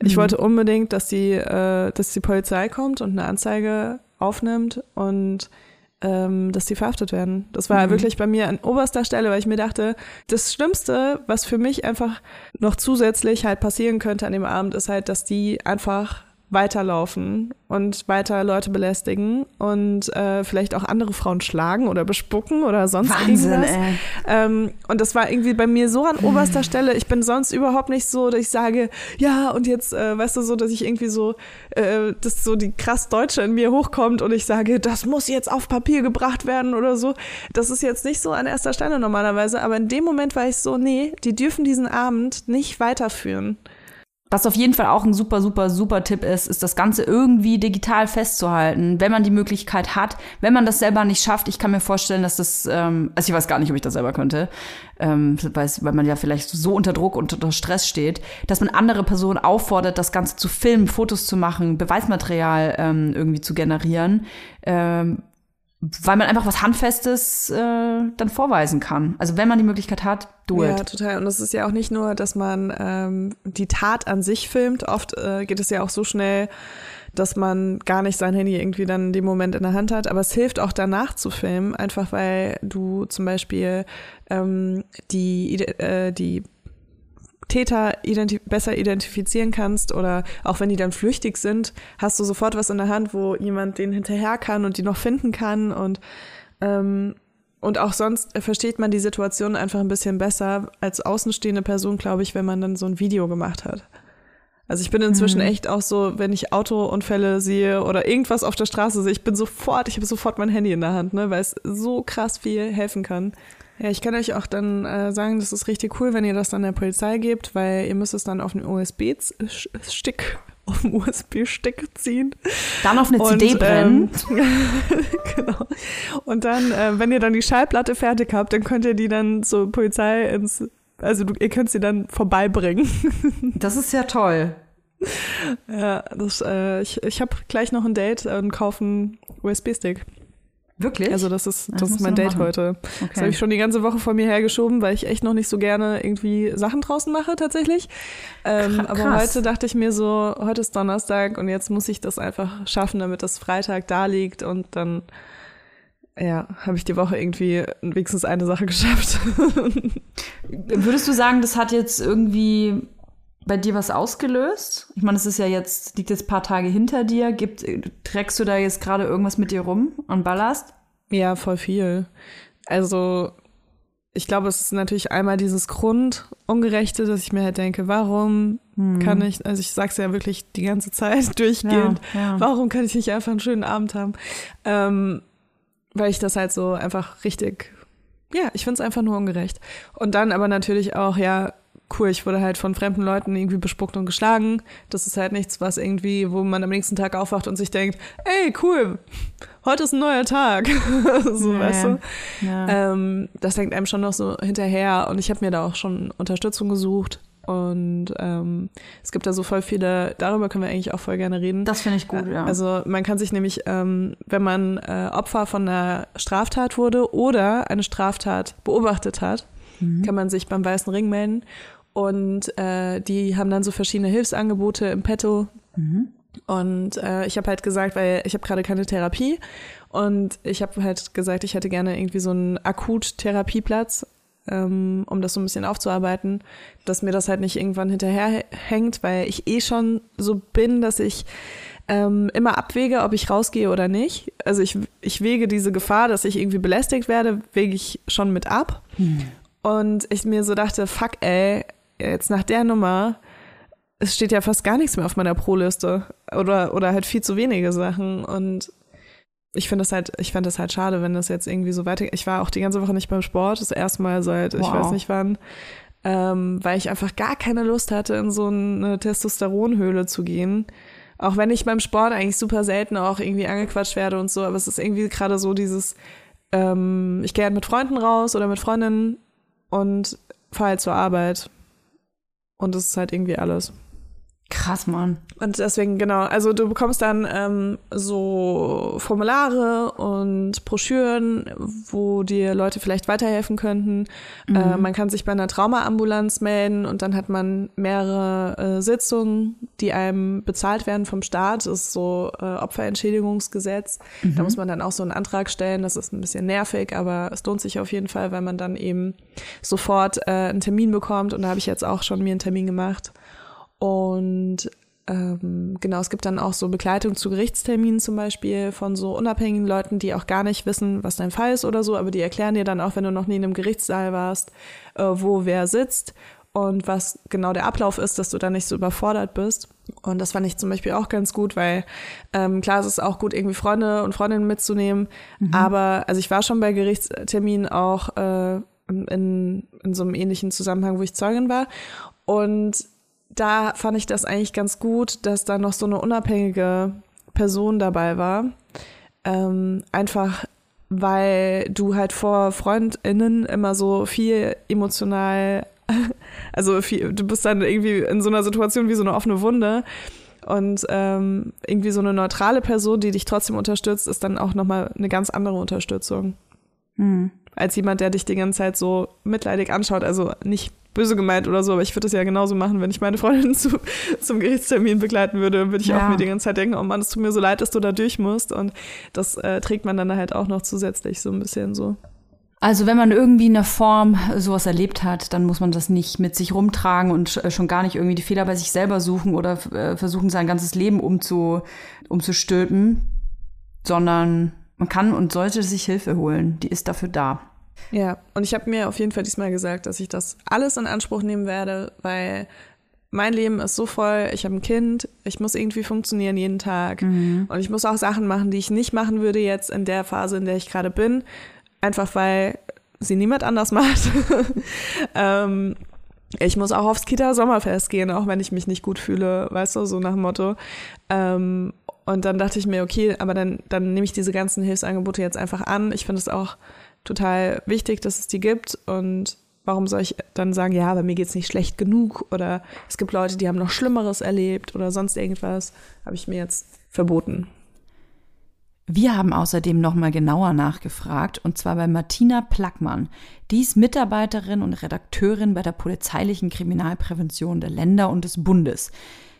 Ich wollte unbedingt, dass die, äh, dass die Polizei kommt und eine Anzeige aufnimmt und ähm, dass die verhaftet werden. Das war wirklich bei mir an oberster Stelle, weil ich mir dachte, das Schlimmste, was für mich einfach noch zusätzlich halt passieren könnte an dem Abend, ist halt, dass die einfach weiterlaufen und weiter Leute belästigen und äh, vielleicht auch andere Frauen schlagen oder bespucken oder sonst Wahnsinn, irgendwas. ey. Ähm, und das war irgendwie bei mir so an oberster Stelle. Ich bin sonst überhaupt nicht so, dass ich sage, ja, und jetzt, äh, weißt du, so, dass ich irgendwie so, äh, dass so die krass Deutsche in mir hochkommt und ich sage, das muss jetzt auf Papier gebracht werden oder so. Das ist jetzt nicht so an erster Stelle normalerweise, aber in dem Moment war ich so, nee, die dürfen diesen Abend nicht weiterführen. Was auf jeden Fall auch ein super, super, super Tipp ist, ist das Ganze irgendwie digital festzuhalten, wenn man die Möglichkeit hat. Wenn man das selber nicht schafft, ich kann mir vorstellen, dass das, ähm, also ich weiß gar nicht, ob ich das selber könnte, ähm, weil, man ja vielleicht so unter Druck und unter Stress steht, dass man andere Personen auffordert, das Ganze zu filmen, Fotos zu machen, Beweismaterial ähm, irgendwie zu generieren. Ähm, weil man einfach was Handfestes äh, dann vorweisen kann. Also wenn man die Möglichkeit hat, do Ja, it. total. Und es ist ja auch nicht nur, dass man ähm, die Tat an sich filmt. Oft äh, geht es ja auch so schnell, dass man gar nicht sein Handy irgendwie dann in dem Moment in der Hand hat. Aber es hilft auch danach zu filmen, einfach weil du zum Beispiel ähm, die, äh, die Täter identi besser identifizieren kannst oder auch wenn die dann flüchtig sind, hast du sofort was in der Hand, wo jemand den hinterher kann und die noch finden kann und ähm, und auch sonst versteht man die Situation einfach ein bisschen besser als außenstehende Person, glaube ich, wenn man dann so ein Video gemacht hat. Also ich bin inzwischen Mhm. echt auch so, wenn ich Autounfälle sehe oder irgendwas auf der Straße sehe, ich bin sofort, ich habe sofort mein Handy in der Hand, ne, weil es so krass viel helfen kann. Ja, ich kann euch auch dann äh, sagen, das ist richtig cool, wenn ihr das dann der Polizei gebt, weil ihr müsst es dann auf einen USB-Stick, <laughs> auf einen USB-Stick ziehen. Dann auf eine Und, CD brennen. Ähm, <laughs> genau. Und dann, äh, wenn ihr dann die Schallplatte fertig habt, dann könnt ihr die dann zur Polizei ins, also du, ihr könnt sie dann vorbeibringen. <laughs> Das ist ja toll. ja, das, äh, ich, ich habe gleich noch ein Date und kaufe einen USB-Stick. Wirklich? Also das ist, Das das ist mein Date machen. heute. Das habe okay. ich schon die ganze Woche vor mir hergeschoben, weil ich echt noch nicht so gerne irgendwie Sachen draußen mache tatsächlich. Ähm, Kra- aber krass. heute dachte ich mir so, heute ist Donnerstag und jetzt muss ich das einfach schaffen, damit das Freitag da liegt und dann ja, habe ich die Woche irgendwie wenigstens eine Sache <laughs> geschafft. Würdest du sagen, das hat jetzt irgendwie bei dir was ausgelöst? Ich meine, es ist ja jetzt, liegt jetzt ein paar Tage hinter dir. Gibt, trägst du da jetzt gerade irgendwas mit dir rum und ballerst? Ja, voll viel. Also, ich glaube, es ist natürlich einmal dieses Grundungerechte, dass ich mir halt denke, warum kann ich, also ich sag's ja wirklich die ganze Zeit <laughs> durchgehend, Ja, ja. warum kann ich nicht einfach einen schönen Abend haben? Ähm, weil ich das halt so einfach richtig, ja, ich find's einfach nur ungerecht. Und dann aber natürlich auch, ja, cool, ich wurde halt von fremden Leuten irgendwie bespuckt und geschlagen. Das ist halt nichts, was irgendwie, wo man am nächsten Tag aufwacht und sich denkt, ey, cool, heute ist ein neuer Tag. <laughs> so, Ja, weißt du? Ja. Ähm, das hängt einem schon noch so hinterher und ich habe mir da auch schon Unterstützung gesucht. Und ähm, es gibt da so voll viele, darüber können wir eigentlich auch voll gerne reden. das finde ich gut, ja. Also man kann sich nämlich, ähm, wenn man äh, Opfer von einer Straftat wurde oder eine Straftat beobachtet hat, kann man sich beim Weißen Ring melden. Und äh, die haben dann so verschiedene Hilfsangebote im Petto. Und äh, ich habe halt gesagt, weil ich habe gerade keine Therapie und ich habe halt gesagt, ich hätte gerne irgendwie so einen Akut-Therapieplatz, ähm, um das so ein bisschen aufzuarbeiten, dass mir das halt nicht irgendwann hinterher hängt, weil ich eh schon so bin, dass ich ähm, immer abwäge, ob ich rausgehe oder nicht. Also ich, ich wege diese Gefahr, dass ich irgendwie belästigt werde, wege ich schon mit ab. Und ich mir so dachte, fuck ey, jetzt nach der Nummer, es steht ja fast gar nichts mehr auf meiner Pro-Liste oder, oder halt viel zu wenige Sachen und ich finde das halt, ich fand das halt schade, wenn das jetzt irgendwie so weiter. Ich war auch die ganze Woche nicht beim Sport, das erste Mal seit ich Wow. weiß nicht wann, ähm, weil ich einfach gar keine Lust hatte, in so eine Testosteronhöhle zu gehen. Auch wenn ich beim Sport eigentlich super selten auch irgendwie angequatscht werde und so, aber es ist irgendwie gerade so dieses, ähm, ich gehe halt mit Freunden raus oder mit Freundinnen und fahre halt zur Arbeit. Und das ist halt irgendwie alles. Krass, Mann. Und deswegen, genau, also du bekommst dann ähm, so Formulare und Broschüren, wo dir Leute vielleicht weiterhelfen könnten. Äh, man kann sich bei einer Traumaambulanz melden und dann hat man mehrere äh, Sitzungen, die einem bezahlt werden vom Staat. Das ist so äh, Opferentschädigungsgesetz. Da muss man dann auch so einen Antrag stellen. Das ist ein bisschen nervig, aber es lohnt sich auf jeden Fall, weil man dann eben sofort äh, einen Termin bekommt. Und da habe ich jetzt auch schon mir einen Termin gemacht. Und ähm, genau, es gibt dann auch so Begleitung zu Gerichtsterminen zum Beispiel von so unabhängigen Leuten, die auch gar nicht wissen, was dein Fall ist oder so, aber die erklären dir dann auch, wenn du noch nie in einem Gerichtssaal warst, äh, wo wer sitzt und was genau der Ablauf ist, dass du da nicht so überfordert bist. Und das fand ich zum Beispiel auch ganz gut, weil ähm, klar, es ist auch gut, irgendwie Freunde und Freundinnen mitzunehmen, aber also ich war schon bei Gerichtsterminen auch äh, in, in so einem ähnlichen Zusammenhang, wo ich Zeugin war und da fand ich das eigentlich ganz gut, dass da noch so eine unabhängige Person dabei war. Ähm, einfach weil du halt vor FreundInnen immer so viel emotional, <laughs> also viel, du bist dann irgendwie in so einer Situation wie so eine offene Wunde. Und ähm, irgendwie so eine neutrale Person, die dich trotzdem unterstützt, ist dann auch nochmal eine ganz andere Unterstützung. Als jemand, der dich die ganze Zeit so mitleidig anschaut. Also nicht böse gemeint oder so, aber ich würde es ja genauso machen, wenn ich meine Freundin <laughs> zu, zum Gerichtstermin begleiten würde, würde ich Ja. auch mir die ganze Zeit denken, oh Mann, es tut mir so leid, dass du da durch musst. Und das äh, trägt man dann halt auch noch zusätzlich so ein bisschen so. Also wenn man irgendwie in der Form sowas erlebt hat, dann muss man das nicht mit sich rumtragen und äh, schon gar nicht irgendwie die Fehler bei sich selber suchen oder äh, versuchen, sein ganzes Leben umzu, umzustülpen, sondern man kann und sollte sich Hilfe holen. Die ist dafür da. Ja, und ich habe mir auf jeden Fall diesmal gesagt, dass ich das alles in Anspruch nehmen werde, weil mein Leben ist so voll, ich habe ein Kind, ich muss irgendwie funktionieren jeden Tag und ich muss auch Sachen machen, die ich nicht machen würde jetzt in der Phase, in der ich gerade bin, einfach weil sie niemand anders <laughs> macht. ähm, ich muss auch aufs Kita-Sommerfest gehen, auch wenn ich mich nicht gut fühle, weißt du, so nach dem Motto. Ähm, und dann dachte ich mir, okay, aber dann, dann nehme ich diese ganzen Hilfsangebote jetzt einfach an. Ich finde es auch total wichtig, dass es die gibt. Und warum soll ich dann sagen, ja, bei mir geht's nicht schlecht genug oder es gibt Leute, die haben noch Schlimmeres erlebt oder sonst irgendwas, habe ich mir jetzt verboten. Wir haben außerdem nochmal genauer nachgefragt, und zwar bei Martina Plackmann. Die ist Mitarbeiterin und Redakteurin bei der polizeilichen Kriminalprävention der Länder und des Bundes.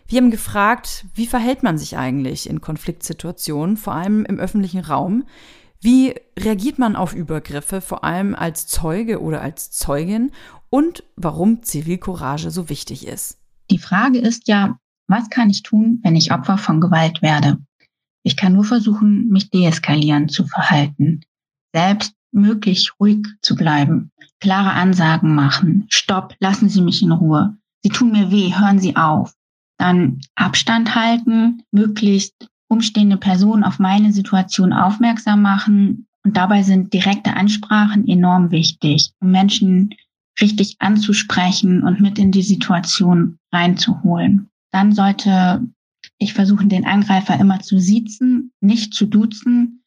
Wir haben gefragt, wie verhält man sich eigentlich in Konfliktsituationen, vor allem im öffentlichen Raum? Wie reagiert man auf Übergriffe, vor allem als Zeuge oder als Zeugin? Und warum Zivilcourage so wichtig ist. Die Frage ist ja, was kann ich tun, wenn ich Opfer von Gewalt werde? Ich kann nur versuchen, mich deeskalierend zu verhalten, selbst möglich ruhig zu bleiben, klare Ansagen machen, Stopp, lassen Sie mich in Ruhe, Sie tun mir weh, hören Sie auf. Dann Abstand halten, möglichst umstehende Personen auf meine Situation aufmerksam machen. Und dabei sind direkte Ansprachen enorm wichtig, um Menschen richtig anzusprechen und mit in die Situation reinzuholen. Dann sollte ich versuche den Angreifer immer zu siezen, nicht zu duzen,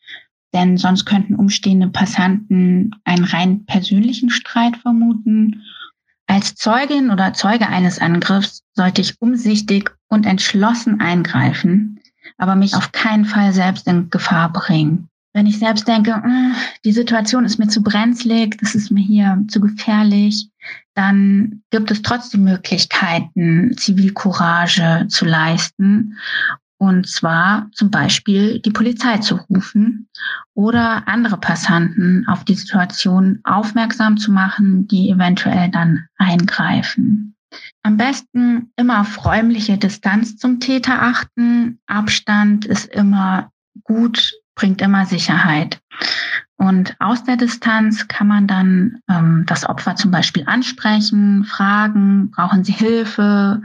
denn sonst könnten umstehende Passanten einen rein persönlichen Streit vermuten. Als Zeugin oder Zeuge eines Angriffs sollte ich umsichtig und entschlossen eingreifen, aber mich auf keinen Fall selbst in Gefahr bringen. Wenn ich selbst denke, "Äh, die Situation ist mir zu brenzlig, das ist mir hier zu gefährlich, dann gibt es trotzdem Möglichkeiten, Zivilcourage zu leisten. Und zwar zum Beispiel die Polizei zu rufen oder andere Passanten auf die Situation aufmerksam zu machen, die eventuell dann eingreifen. Am besten immer auf räumliche Distanz zum Täter achten. Abstand ist immer gut, bringt immer Sicherheit. Und aus der Distanz kann man dann ähm, das Opfer zum Beispiel ansprechen, fragen, brauchen Sie Hilfe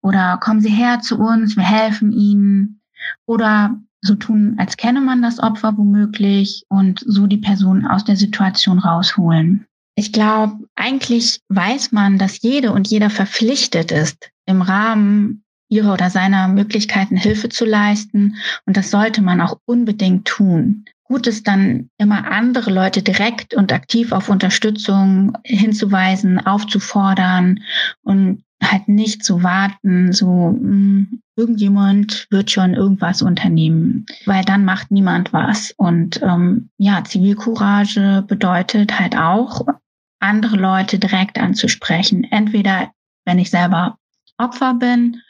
oder kommen Sie her zu uns, wir helfen Ihnen. Oder so tun, als kenne man das Opfer womöglich und so die Person aus der Situation rausholen. Ich glaube, eigentlich weiß man, dass jede und jeder verpflichtet ist, im Rahmen ihrer oder seiner Möglichkeiten Hilfe zu leisten. Und das sollte man auch unbedingt tun gut ist dann immer andere Leute direkt und aktiv auf Unterstützung hinzuweisen, aufzufordern und halt nicht zu warten, so mh, hm, irgendjemand wird schon irgendwas unternehmen, weil dann macht niemand was. Und ähm, ja, Zivilcourage bedeutet halt auch, andere Leute direkt anzusprechen. Entweder wenn ich selber Opfer bin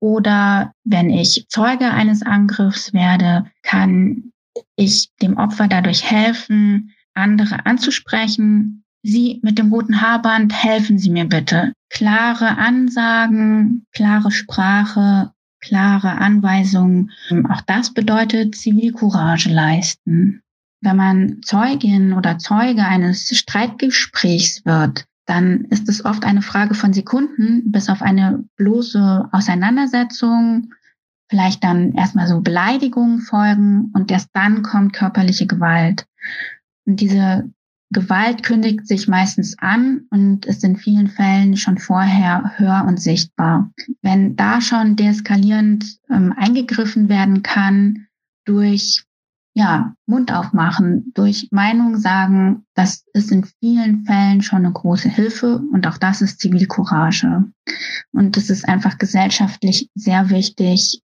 oder wenn ich Zeuge eines Angriffs werde, kann ich dem Opfer dadurch helfen, andere anzusprechen. Sie mit dem roten Haarband, helfen Sie mir bitte. Klare Ansagen, klare Sprache, klare Anweisungen. Auch das bedeutet Zivilcourage leisten. Wenn man Zeugin oder Zeuge eines Streitgesprächs wird, dann ist es oft eine Frage von Sekunden bis auf eine bloße Auseinandersetzung vielleicht dann erstmal so Beleidigungen folgen und erst dann kommt körperliche Gewalt. Und diese Gewalt kündigt sich meistens an und ist in vielen Fällen schon vorher hör- und sichtbar. Wenn da schon deeskalierend ähm, eingegriffen werden kann durch ja, Mund aufmachen, durch Meinung sagen, das ist in vielen Fällen schon eine große Hilfe und auch das ist Zivilcourage. Und es ist einfach gesellschaftlich sehr wichtig,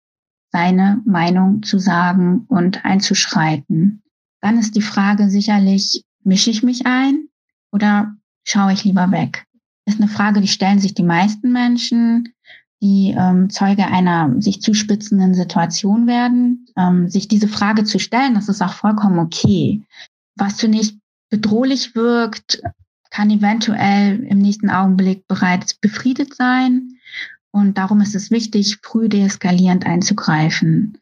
seine Meinung zu sagen und einzuschreiten. Dann ist die Frage sicherlich, mische ich mich ein oder schaue ich lieber weg? Das ist eine Frage, die stellen sich die meisten Menschen, die ähm, Zeuge einer sich zuspitzenden Situation werden. Ähm, sich diese Frage zu stellen, das ist auch vollkommen okay. Was ich bedrohlich wirkt, kann eventuell im nächsten Augenblick bereits befriedet sein. Und darum ist es wichtig, früh deeskalierend einzugreifen.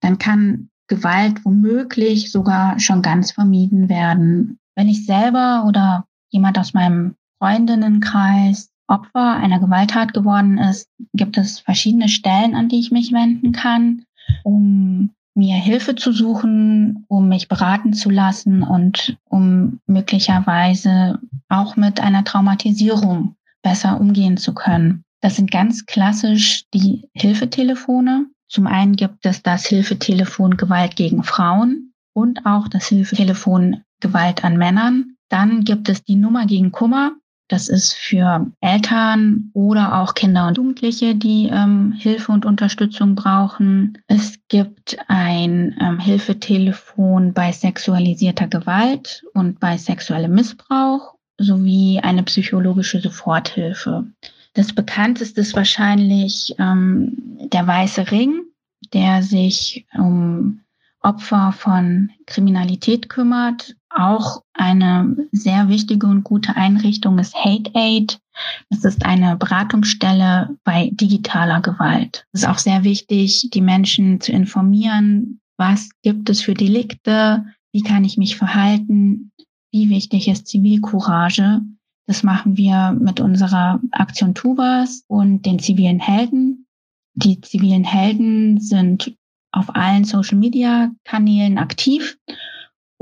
Dann kann Gewalt womöglich sogar schon ganz vermieden werden. Wenn ich selber oder jemand aus meinem Freundinnenkreis Opfer einer Gewalttat geworden ist, gibt es verschiedene Stellen, an die ich mich wenden kann, um mir Hilfe zu suchen, um mich beraten zu lassen und um möglicherweise auch mit einer Traumatisierung besser umgehen zu können. Das sind ganz klassisch die Hilfetelefone. Zum einen gibt es das Hilfetelefon Gewalt gegen Frauen und auch das Hilfetelefon Gewalt an Männern. Dann gibt es die Nummer gegen Kummer. Das ist für Eltern oder auch Kinder und Jugendliche, die ähm, Hilfe und Unterstützung brauchen. Es gibt ein ähm, Hilfetelefon bei sexualisierter Gewalt und bei sexuellem Missbrauch sowie eine psychologische Soforthilfe. Das bekannteste ist wahrscheinlich ähm, der Weiße Ring, der sich um Opfer von Kriminalität kümmert. Auch eine sehr wichtige und gute Einrichtung ist Hate Aid. Das ist eine Beratungsstelle bei digitaler Gewalt. Es ist auch sehr wichtig, die Menschen zu informieren, was gibt es für Delikte, wie kann ich mich verhalten, wie wichtig ist Zivilcourage. Das machen wir mit unserer Aktion Tubas und den zivilen Helden. Die zivilen Helden sind auf allen Social-Media-Kanälen aktiv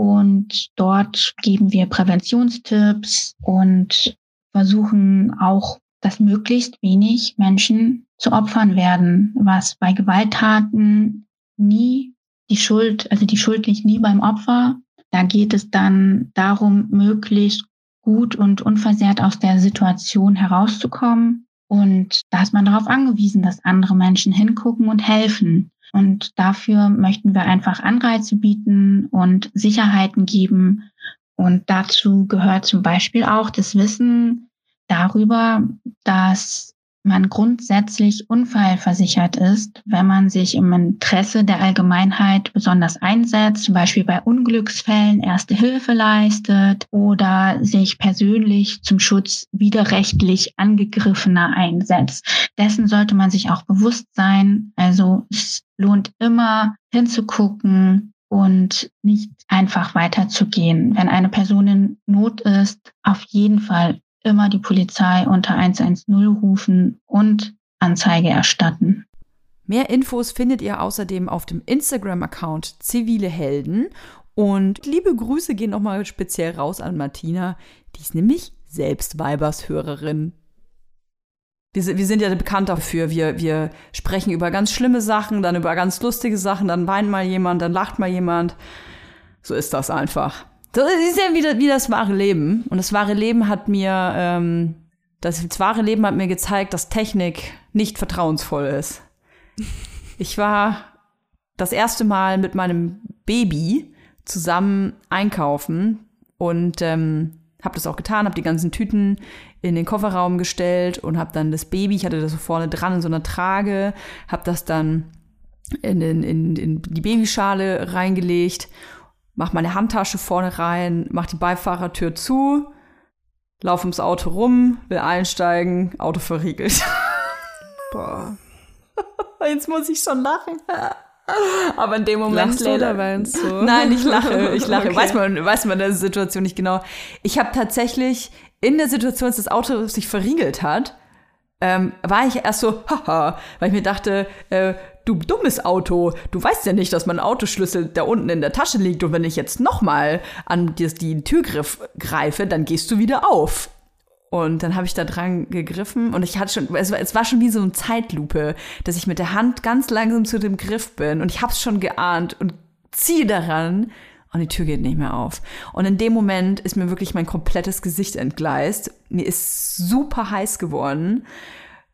und dort geben wir Präventionstipps und versuchen auch, dass möglichst wenig Menschen zu Opfern werden, was bei Gewalttaten nie die Schuld, also die Schuld liegt nie beim Opfer. Da geht es dann darum, möglichst gut und unversehrt aus der Situation herauszukommen. Und da ist man darauf angewiesen, dass andere Menschen hingucken und helfen. Und dafür möchten wir einfach Anreize bieten und Sicherheiten geben. Und dazu gehört zum Beispiel auch das Wissen darüber, dass man grundsätzlich unfallversichert ist, wenn man sich im Interesse der Allgemeinheit besonders einsetzt, zum Beispiel bei Unglücksfällen erste Hilfe leistet oder sich persönlich zum Schutz widerrechtlich Angegriffener einsetzt. Dessen sollte man sich auch bewusst sein. Also es lohnt immer hinzugucken und nicht einfach weiterzugehen. Wenn eine Person in Not ist, auf jeden Fall immer die Polizei unter 110 rufen und Anzeige erstatten. Mehr Infos findet ihr außerdem auf dem Instagram-Account Zivile Helden. Und liebe Grüße gehen nochmal speziell raus an Martina. Die ist nämlich selbst Weibershörerin. Wir sind, wir sind ja bekannt dafür. Wir, wir sprechen über ganz schlimme Sachen, dann über ganz lustige Sachen, dann weint mal jemand, dann lacht mal jemand. So ist das einfach. Das ist ja wie, wie das wahre Leben. Und das wahre Leben hat mir, ähm, das, das wahre Leben hat mir gezeigt, dass Technik nicht vertrauensvoll ist. Ich war das erste Mal mit meinem Baby zusammen einkaufen und ähm, habe das auch getan, habe die ganzen Tüten in den Kofferraum gestellt und habe dann das Baby, ich hatte das so vorne dran in so einer Trage, habe das dann in, in, in, in die Babyschale reingelegt mach meine Handtasche vorne rein, mach die Beifahrertür zu, lauf ums Auto rum, will einsteigen, Auto verriegelt. <laughs> Boah. Jetzt muss ich schon lachen. Aber in dem Moment Lachst du oder weinst du? <laughs> Nein, ich lache, ich lache. Okay. Weiß man, weiß man in der Situation nicht genau. Ich habe tatsächlich in der Situation, als das Auto sich verriegelt hat, ähm, war ich erst so, haha, weil ich mir dachte, äh, du dummes Auto, du weißt ja nicht, dass mein Autoschlüssel da unten in der Tasche liegt und wenn ich jetzt nochmal an die, Türgriff greife, dann gehst du wieder auf. Und dann habe ich da dran gegriffen und ich hatte schon, es war, es war schon wie so eine Zeitlupe, dass ich mit der Hand ganz langsam zu dem Griff bin und ich habe es schon geahnt und ziehe daran und die Tür geht nicht mehr auf. Und in dem Moment ist mir wirklich mein komplettes Gesicht entgleist. Mir ist super heiß geworden,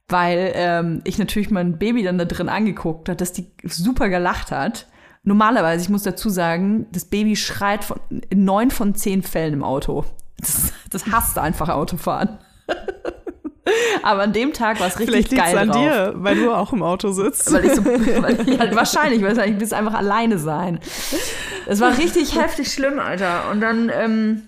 weil ähm, ich natürlich mein Baby dann da drin angeguckt hat, dass die super gelacht hat. Normalerweise, ich muss dazu sagen, das Baby schreit von, in neun von zehn Fällen im Auto. Das, das hasst einfach Autofahren. <laughs> Aber an dem Tag war es richtig Vielleicht liegt es geil an drauf. dir, weil du auch im Auto sitzt. Weil ich so, weil ich halt wahrscheinlich, weil ich will einfach alleine sein. Es war richtig <laughs> heftig schlimm, Alter. Und dann ähm,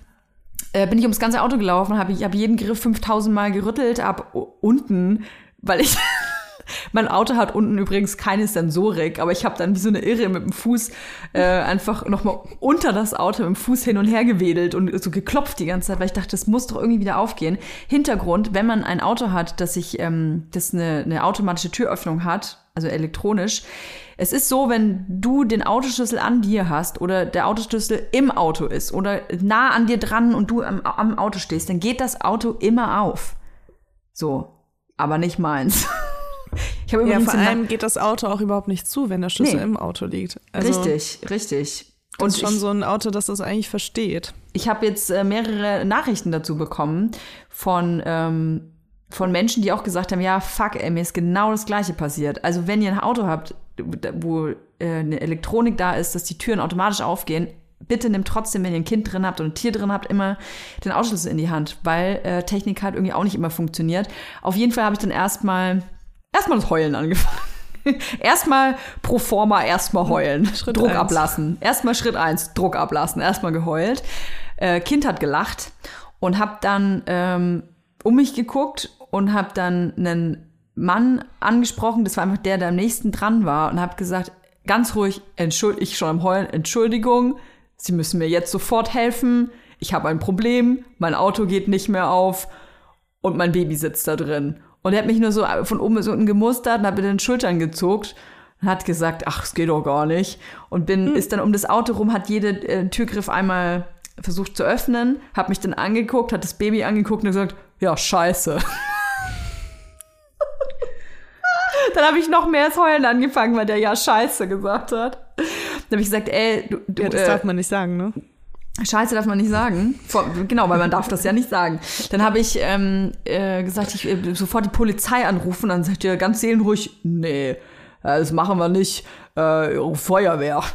äh, bin ich ums ganze Auto gelaufen, habe ich hab jeden Griff 5000 Mal gerüttelt, ab unten, weil ich <laughs> mein Auto hat unten übrigens keine Sensorik, aber ich habe dann wie so eine Irre mit dem Fuß äh, einfach nochmal unter das Auto mit dem Fuß hin und her gewedelt und so geklopft die ganze Zeit, weil ich dachte, das muss doch irgendwie wieder aufgehen. Hintergrund, wenn man ein Auto hat, das sich, ähm, das eine, eine automatische Türöffnung hat, also elektronisch, es ist so, wenn du den Autoschlüssel an dir hast oder der Autoschlüssel im Auto ist oder nah an dir dran und du am, am Auto stehst, dann geht das Auto immer auf. So, aber nicht meins. <laughs> Ich habe Ja, vor allem geht das Auto auch überhaupt nicht zu, wenn der Schlüssel Nee. im Auto liegt. Also, richtig, richtig. Und schon ich, so ein Auto, das das eigentlich versteht. ich habe jetzt äh, mehrere Nachrichten dazu bekommen von, ähm, von Menschen, die auch gesagt haben, ja, fuck, ey, mir ist genau das Gleiche passiert. Also wenn ihr ein Auto habt, wo äh, eine Elektronik da ist, dass die Türen automatisch aufgehen, bitte nehmt trotzdem, wenn ihr ein Kind drin habt und ein Tier drin habt, immer den Autoschlüssel in die Hand, weil äh, Technik halt irgendwie auch nicht immer funktioniert. Auf jeden Fall habe ich dann erstmal erstmal das Heulen angefangen. <laughs> erstmal pro forma erstmal heulen, Schritt Druck eins. ablassen. Erstmal Schritt eins, Druck ablassen, erstmal geheult. Äh, kind hat gelacht und hab dann ähm, um mich geguckt und hab dann einen Mann angesprochen, das war einfach der, der am nächsten dran war und hab gesagt, ganz ruhig, entschuld ich schon am Heulen, Entschuldigung, Sie müssen mir jetzt sofort helfen. Ich habe ein Problem, mein Auto geht nicht mehr auf und mein Baby sitzt da drin. Und er hat mich nur so von oben bis unten gemustert und hat mit den Schultern gezuckt und hat gesagt, ach, es geht doch gar nicht. Und bin, ist dann um das Auto rum, hat jede äh, Türgriff einmal versucht zu öffnen, hat mich dann angeguckt, hat das Baby angeguckt und gesagt, ja, scheiße. <laughs> dann habe ich noch mehr das Heulen angefangen, weil der ja scheiße gesagt hat. Dann habe ich gesagt, ey, du, du Ja, das äh, darf man nicht sagen, ne? Scheiße darf man nicht sagen. Genau, weil man darf das ja nicht sagen. Dann habe ich ähm, äh, gesagt, ich äh, sofort die Polizei anrufen. Dann sagt ihr ganz seelenruhig, nee, äh, das machen wir nicht. Äh, Feuerwehr. <laughs>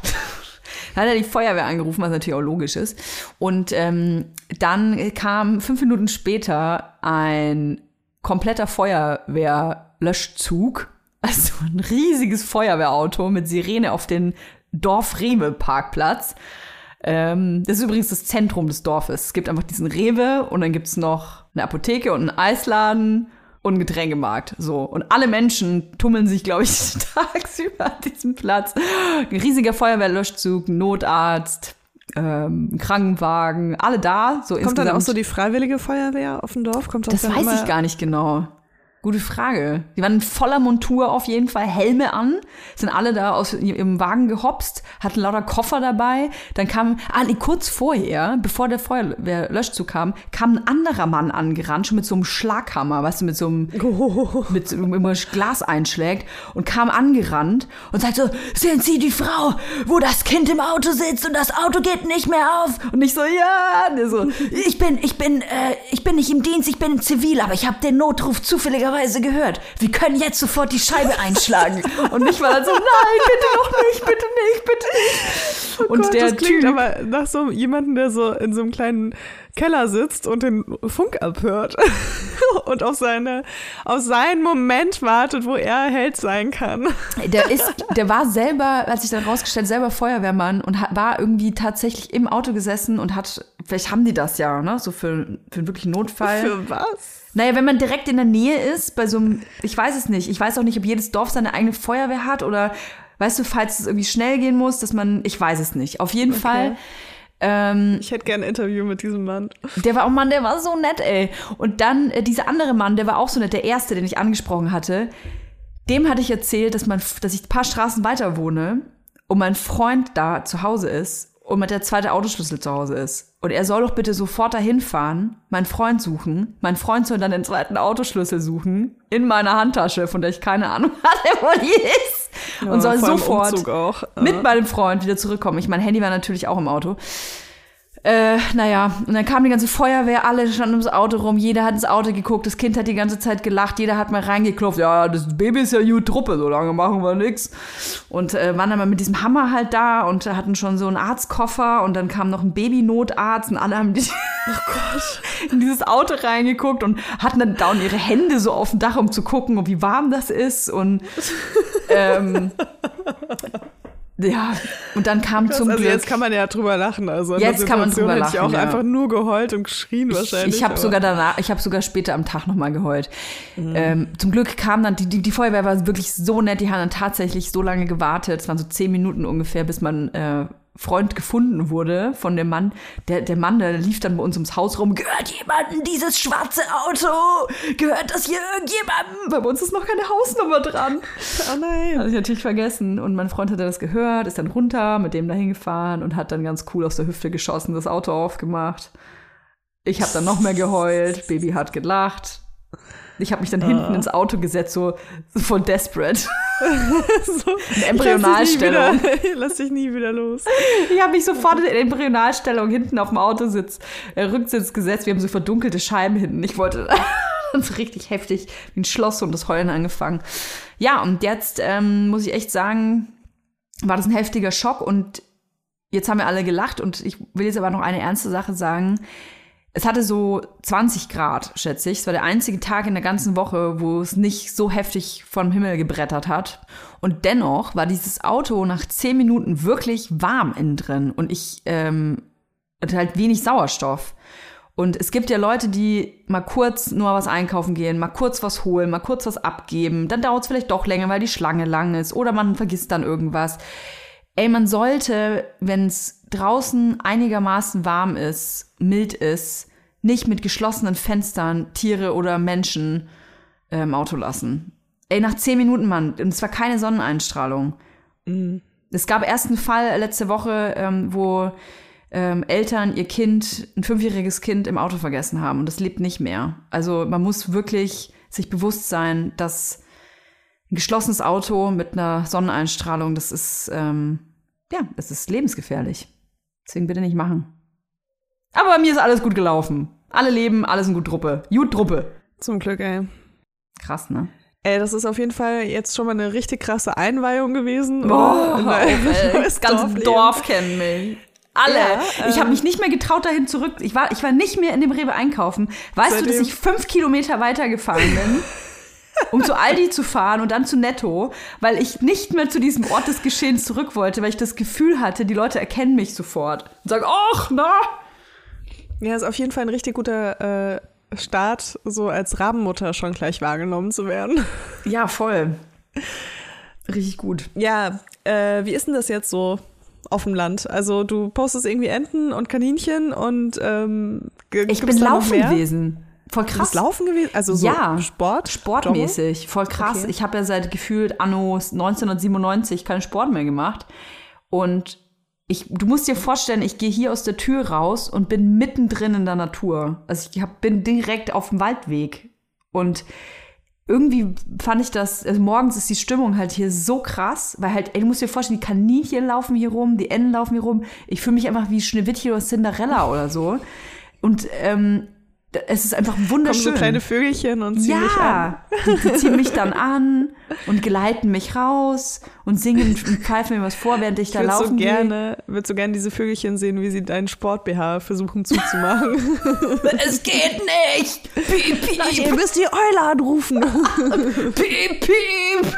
Dann hat er die Feuerwehr angerufen, was natürlich auch logisch ist. Und ähm, dann kam fünf Minuten später ein kompletter Feuerwehrlöschzug. Also ein riesiges Feuerwehrauto mit Sirene auf den Dorf-Rewe-Parkplatz. Ähm, das ist übrigens das Zentrum des Dorfes. Es gibt einfach diesen Rewe und dann gibt's noch eine Apotheke und einen Eisladen und einen Getränkemarkt. So. Und alle Menschen tummeln sich, glaube ich, <laughs> tagsüber an diesem Platz. Ein riesiger Feuerwehrlöschzug, Notarzt, ähm, Krankenwagen, alle da. So Kommt dann auch insgesamt- so die freiwillige Feuerwehr auf dem Dorf? Kommt das dann weiß ich gar nicht genau. Gute Frage. Die waren in voller Montur auf jeden Fall, Helme an, sind alle da aus ihrem Wagen gehopst, hatten lauter Koffer dabei. Dann kam, ah, nee, kurz vorher, bevor der Feuerwehrlöschzug kam, kam ein anderer Mann angerannt, schon mit so einem Schlaghammer, weißt du, mit so einem, mit so einem Glas einschlägt und kam angerannt und sagte so, sind Sie die Frau, wo das Kind im Auto sitzt und das Auto geht nicht mehr auf? Und ich so, ja, und so, ich bin, ich bin, äh, ich bin nicht im Dienst, ich bin zivil, aber ich habe den Notruf zufälligerweise gehört. Wir können jetzt sofort die Scheibe einschlagen. <laughs> Und ich war dann so, nein, bitte doch nicht, bitte nicht, bitte nicht. und Oh Gott, der das klingt Typ, aber nach so jemandem, der so in so einem kleinen Keller sitzt und den Funk abhört <laughs> und auf seine, auf seinen Moment wartet, wo er Held sein kann. Der ist, der war selber, hat sich dann rausgestellt, selber Feuerwehrmann und war irgendwie tatsächlich im Auto gesessen und hat, vielleicht haben die das ja, ne, so für, für einen wirklichen Notfall. Für was? naja, wenn man direkt in der Nähe ist, bei so einem, ich weiß es nicht, ich weiß auch nicht, ob jedes Dorf seine eigene Feuerwehr hat oder, weißt du, falls es irgendwie schnell gehen muss, dass man, ich weiß es nicht. Auf jeden Fall, ähm, Ich hätte gerne ein Interview mit diesem Mann. der war, oh Mann, der war so nett, ey. Und dann äh, dieser andere Mann, der war auch so nett, der erste, den ich angesprochen hatte. Dem hatte ich erzählt, dass, man, dass ich ein paar Straßen weiter wohne und mein Freund da zu Hause ist und mit der zweite Autoschlüssel zu Hause ist. Und er soll doch bitte sofort dahin fahren, meinen Freund suchen. Mein Freund soll dann den zweiten Autoschlüssel suchen in meiner Handtasche, von der ich keine Ahnung <laughs> hatte, wo die ist. und soll sofort mit meinem Freund wieder zurückkommen. Ich mein Handy war natürlich auch im Auto. Äh, naja, und dann kam die ganze Feuerwehr, alle standen ums Auto rum, jeder hat ins Auto geguckt, das Kind hat die ganze Zeit gelacht, jeder hat mal reingeklopft, ja, das Baby ist ja gut Truppe, so lange machen wir nix. Und äh, waren dann mal mit diesem Hammer halt da und hatten schon so einen Arztkoffer und dann kam noch ein Babynotarzt und alle haben die <laughs> in dieses Auto reingeguckt und hatten dann down ihre Hände so auf dem Dach, um zu gucken, wie warm das ist und ähm, Ja, und dann kam zum also Glück. jetzt kann man ja drüber lachen. Also Jetzt kann man drüber hätte ich lachen, auch ja. einfach nur geheult und geschrien Ich, wahrscheinlich. ich habe sogar danach, ich habe sogar später am Tag nochmal geheult. Ähm, zum Glück kam dann, die, die, die Feuerwehr war wirklich so nett, die haben dann tatsächlich so lange gewartet, es waren so zehn Minuten ungefähr, bis mein äh, Freund gefunden wurde von dem Mann. Der, der Mann, der lief dann bei uns ums Haus rum, gehört jemandem dieses schwarze Auto? Gehört das hier irgendjemandem? Bei uns ist noch keine Hausnummer dran. Oh <laughs> nein. Hatte ich natürlich vergessen. Und mein Freund hatte das gehört, ist dann runter, mit dem dahin gefahren und hat dann ganz cool aus der Hüfte geschossen, das Auto aufgemacht. Ich habe dann noch mehr geheult, Baby hat gelacht. Ich habe mich dann hinten ins Auto gesetzt, so, so voll desperate. <laughs> so, In Embryonalstellung. Lass dich, nie wieder, <laughs> lass dich nie wieder los. Ich habe mich sofort in Embryonalstellung hinten auf dem Autositz, äh, Rücksitz gesetzt. Wir haben so verdunkelte Scheiben hinten. Ich wollte <laughs> so richtig heftig wie ein Schloss und das Heulen angefangen. Ja, und jetzt ähm, muss ich echt sagen, war das ein heftiger Schock und jetzt haben wir alle gelacht und ich will jetzt aber noch eine ernste Sache sagen. Es hatte so 20 Grad, schätze ich. Es war der einzige Tag in der ganzen Woche, wo es nicht so heftig vom Himmel gebrettert hat. Und dennoch war dieses Auto nach 10 Minuten wirklich warm innen drin und ich ähm, hatte halt wenig Sauerstoff. Und es gibt ja Leute, die mal kurz nur was einkaufen gehen, mal kurz was holen, mal kurz was abgeben. Dann dauert es vielleicht doch länger, weil die Schlange lang ist oder man vergisst dann irgendwas. Ey, man sollte, wenn es draußen einigermaßen warm ist, mild ist, nicht mit geschlossenen Fenstern Tiere oder Menschen äh, im Auto lassen. Ey, nach zehn Minuten, Mann, und es war keine Sonneneinstrahlung. Es gab erst einen Fall letzte Woche, ähm, wo ähm, Eltern ihr Kind, ein fünfjähriges Kind im Auto vergessen haben und das lebt nicht mehr. Also man muss wirklich sich bewusst sein, dass ein geschlossenes Auto mit einer Sonneneinstrahlung, das ist, ähm, ja, das ist lebensgefährlich. Deswegen bitte nicht machen. Aber bei mir ist alles gut gelaufen. Alle leben, alles in gut Truppe. Gut Truppe. Zum Glück, ey. Krass, ne? Ey, das ist auf jeden Fall jetzt schon mal eine richtig krasse Einweihung gewesen. Boah, ey, neues das ganze Dorfleben. Dorf kennt mich. Alle. Ja, ich habe ähm, mich nicht mehr getraut, dahin zurück. Ich war, ich war nicht mehr in dem Rewe einkaufen. Weißt du, dass ich fünf Kilometer weitergefahren bin, <laughs> um zu Aldi zu fahren und dann zu Netto, weil ich nicht mehr zu diesem Ort des Geschehens zurück wollte, weil ich das Gefühl hatte, die Leute erkennen mich sofort und sagen, ach, na. Ja, ist auf jeden Fall ein richtig guter äh, Start, so als Rabenmutter schon gleich wahrgenommen zu werden. Ja, voll. Richtig gut. Ja, äh, wie ist denn das jetzt so auf dem Land? Also du postest irgendwie Enten und Kaninchen und ähm, Ich bin laufen gewesen. Voll krass. bist laufen gewesen? Also so Ja, Sport? Sportmäßig, voll krass. Okay. Ich habe ja seit gefühlt anno 1997 keinen Sport mehr gemacht. Und ich, du musst dir vorstellen, ich gehe hier aus der Tür raus und bin mittendrin in der Natur. Also ich hab, bin direkt auf dem Waldweg. Und irgendwie fand ich das, also morgens ist die Stimmung halt hier so krass, weil halt, ey, du musst dir vorstellen, die Kaninchen laufen hier rum, die Enten laufen hier rum. Ich fühle mich einfach wie Schneewittchen oder Cinderella oder so. Und ähm, es ist einfach Kommen wunderschön. so kleine Vögelchen und ziehen mich an. Ja, die, die ziehen mich dann <laughs> an und geleiten mich raus und singen und pfeifen mir was vor, während ich Ich da würde so gerne, würd so gerne diese Vögelchen sehen, wie sie deinen Sport-BH versuchen zuzumachen. <laughs> Es geht nicht! Piep, piep, Ihr müsst die Eule anrufen. <laughs> piep, piep.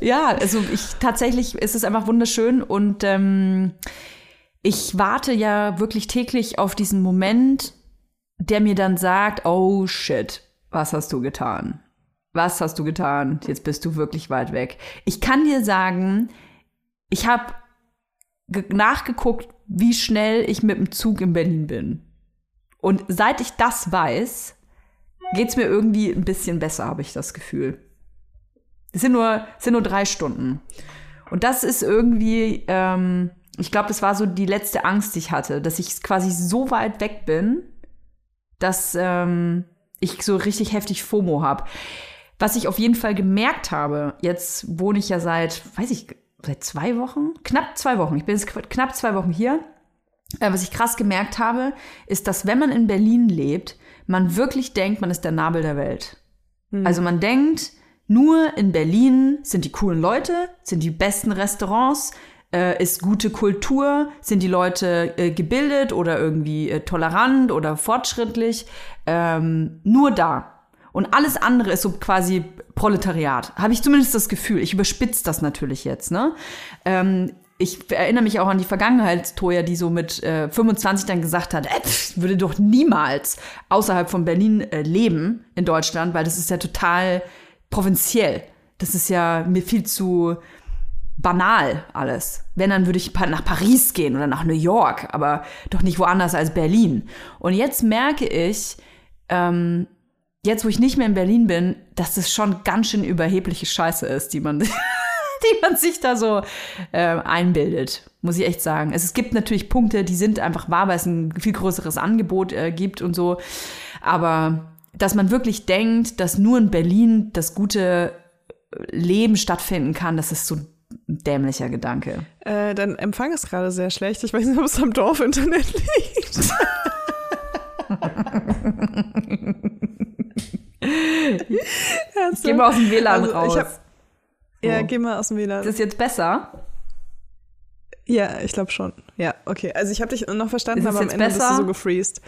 ja, also ich tatsächlich ist es einfach wunderschön und ähm, ich warte ja wirklich täglich auf diesen Moment, der mir dann sagt, oh shit, was hast du getan? Was hast du getan? Jetzt bist du wirklich weit weg. Ich kann dir sagen, ich habe nachgeguckt, wie schnell ich mit dem Zug in Berlin bin. Und seit ich das weiß, geht's mir irgendwie ein bisschen besser, habe ich das Gefühl. Es sind nur, es sind nur drei Stunden. Und das ist irgendwie, ähm, ich glaube, das war so die letzte Angst, die ich hatte, dass ich quasi so weit weg bin, dass ähm, ich so richtig heftig FOMO habe. Was ich auf jeden Fall gemerkt habe, jetzt wohne ich ja seit, weiß ich, seit zwei Wochen, knapp zwei Wochen. Ich bin jetzt knapp zwei Wochen hier. Äh, was ich krass gemerkt habe, ist, dass wenn man in Berlin lebt, man wirklich denkt, man ist der Nabel der Welt. Also man denkt, nur in Berlin sind die coolen Leute, sind die besten Restaurants, äh, ist gute Kultur, sind die Leute äh, gebildet oder irgendwie äh, tolerant oder fortschrittlich. Ähm, nur da. Und alles andere ist so quasi Proletariat. Habe ich zumindest das Gefühl. Ich überspitze das natürlich jetzt, ne? Ähm, ich erinnere mich auch an die Vergangenheit, Toja, die so mit äh, 25 dann gesagt hat, äh, pff, würde doch niemals außerhalb von Berlin äh, leben in Deutschland, weil das ist ja total provinziell. Das ist ja mir viel zu banal alles. Wenn, dann würde ich nach Paris gehen oder nach New York, aber doch nicht woanders als Berlin. Und jetzt merke ich, ähm, jetzt wo ich nicht mehr in Berlin bin, dass das schon ganz schön überhebliche Scheiße ist, die man, <laughs> die man sich da so äh, einbildet, muss ich echt sagen. Es, es gibt natürlich Punkte, die sind einfach wahr, weil es ein viel größeres Angebot äh, gibt und so. Aber dass man wirklich denkt, dass nur in Berlin das gute Leben stattfinden kann, das ist so dämlicher Gedanke. Äh, dein Empfang ist gerade sehr schlecht. Ich weiß nicht, ob es am Dorfinternet <laughs> liegt. Geh mal aus dem WLAN Also, ich raus. hab- Ja, So. geh mal aus dem WLAN. Das ist jetzt besser. Ja, ich glaube schon. Ja, okay. Also ich habe dich noch verstanden, aber am Ende bist besser? du so gefreezed.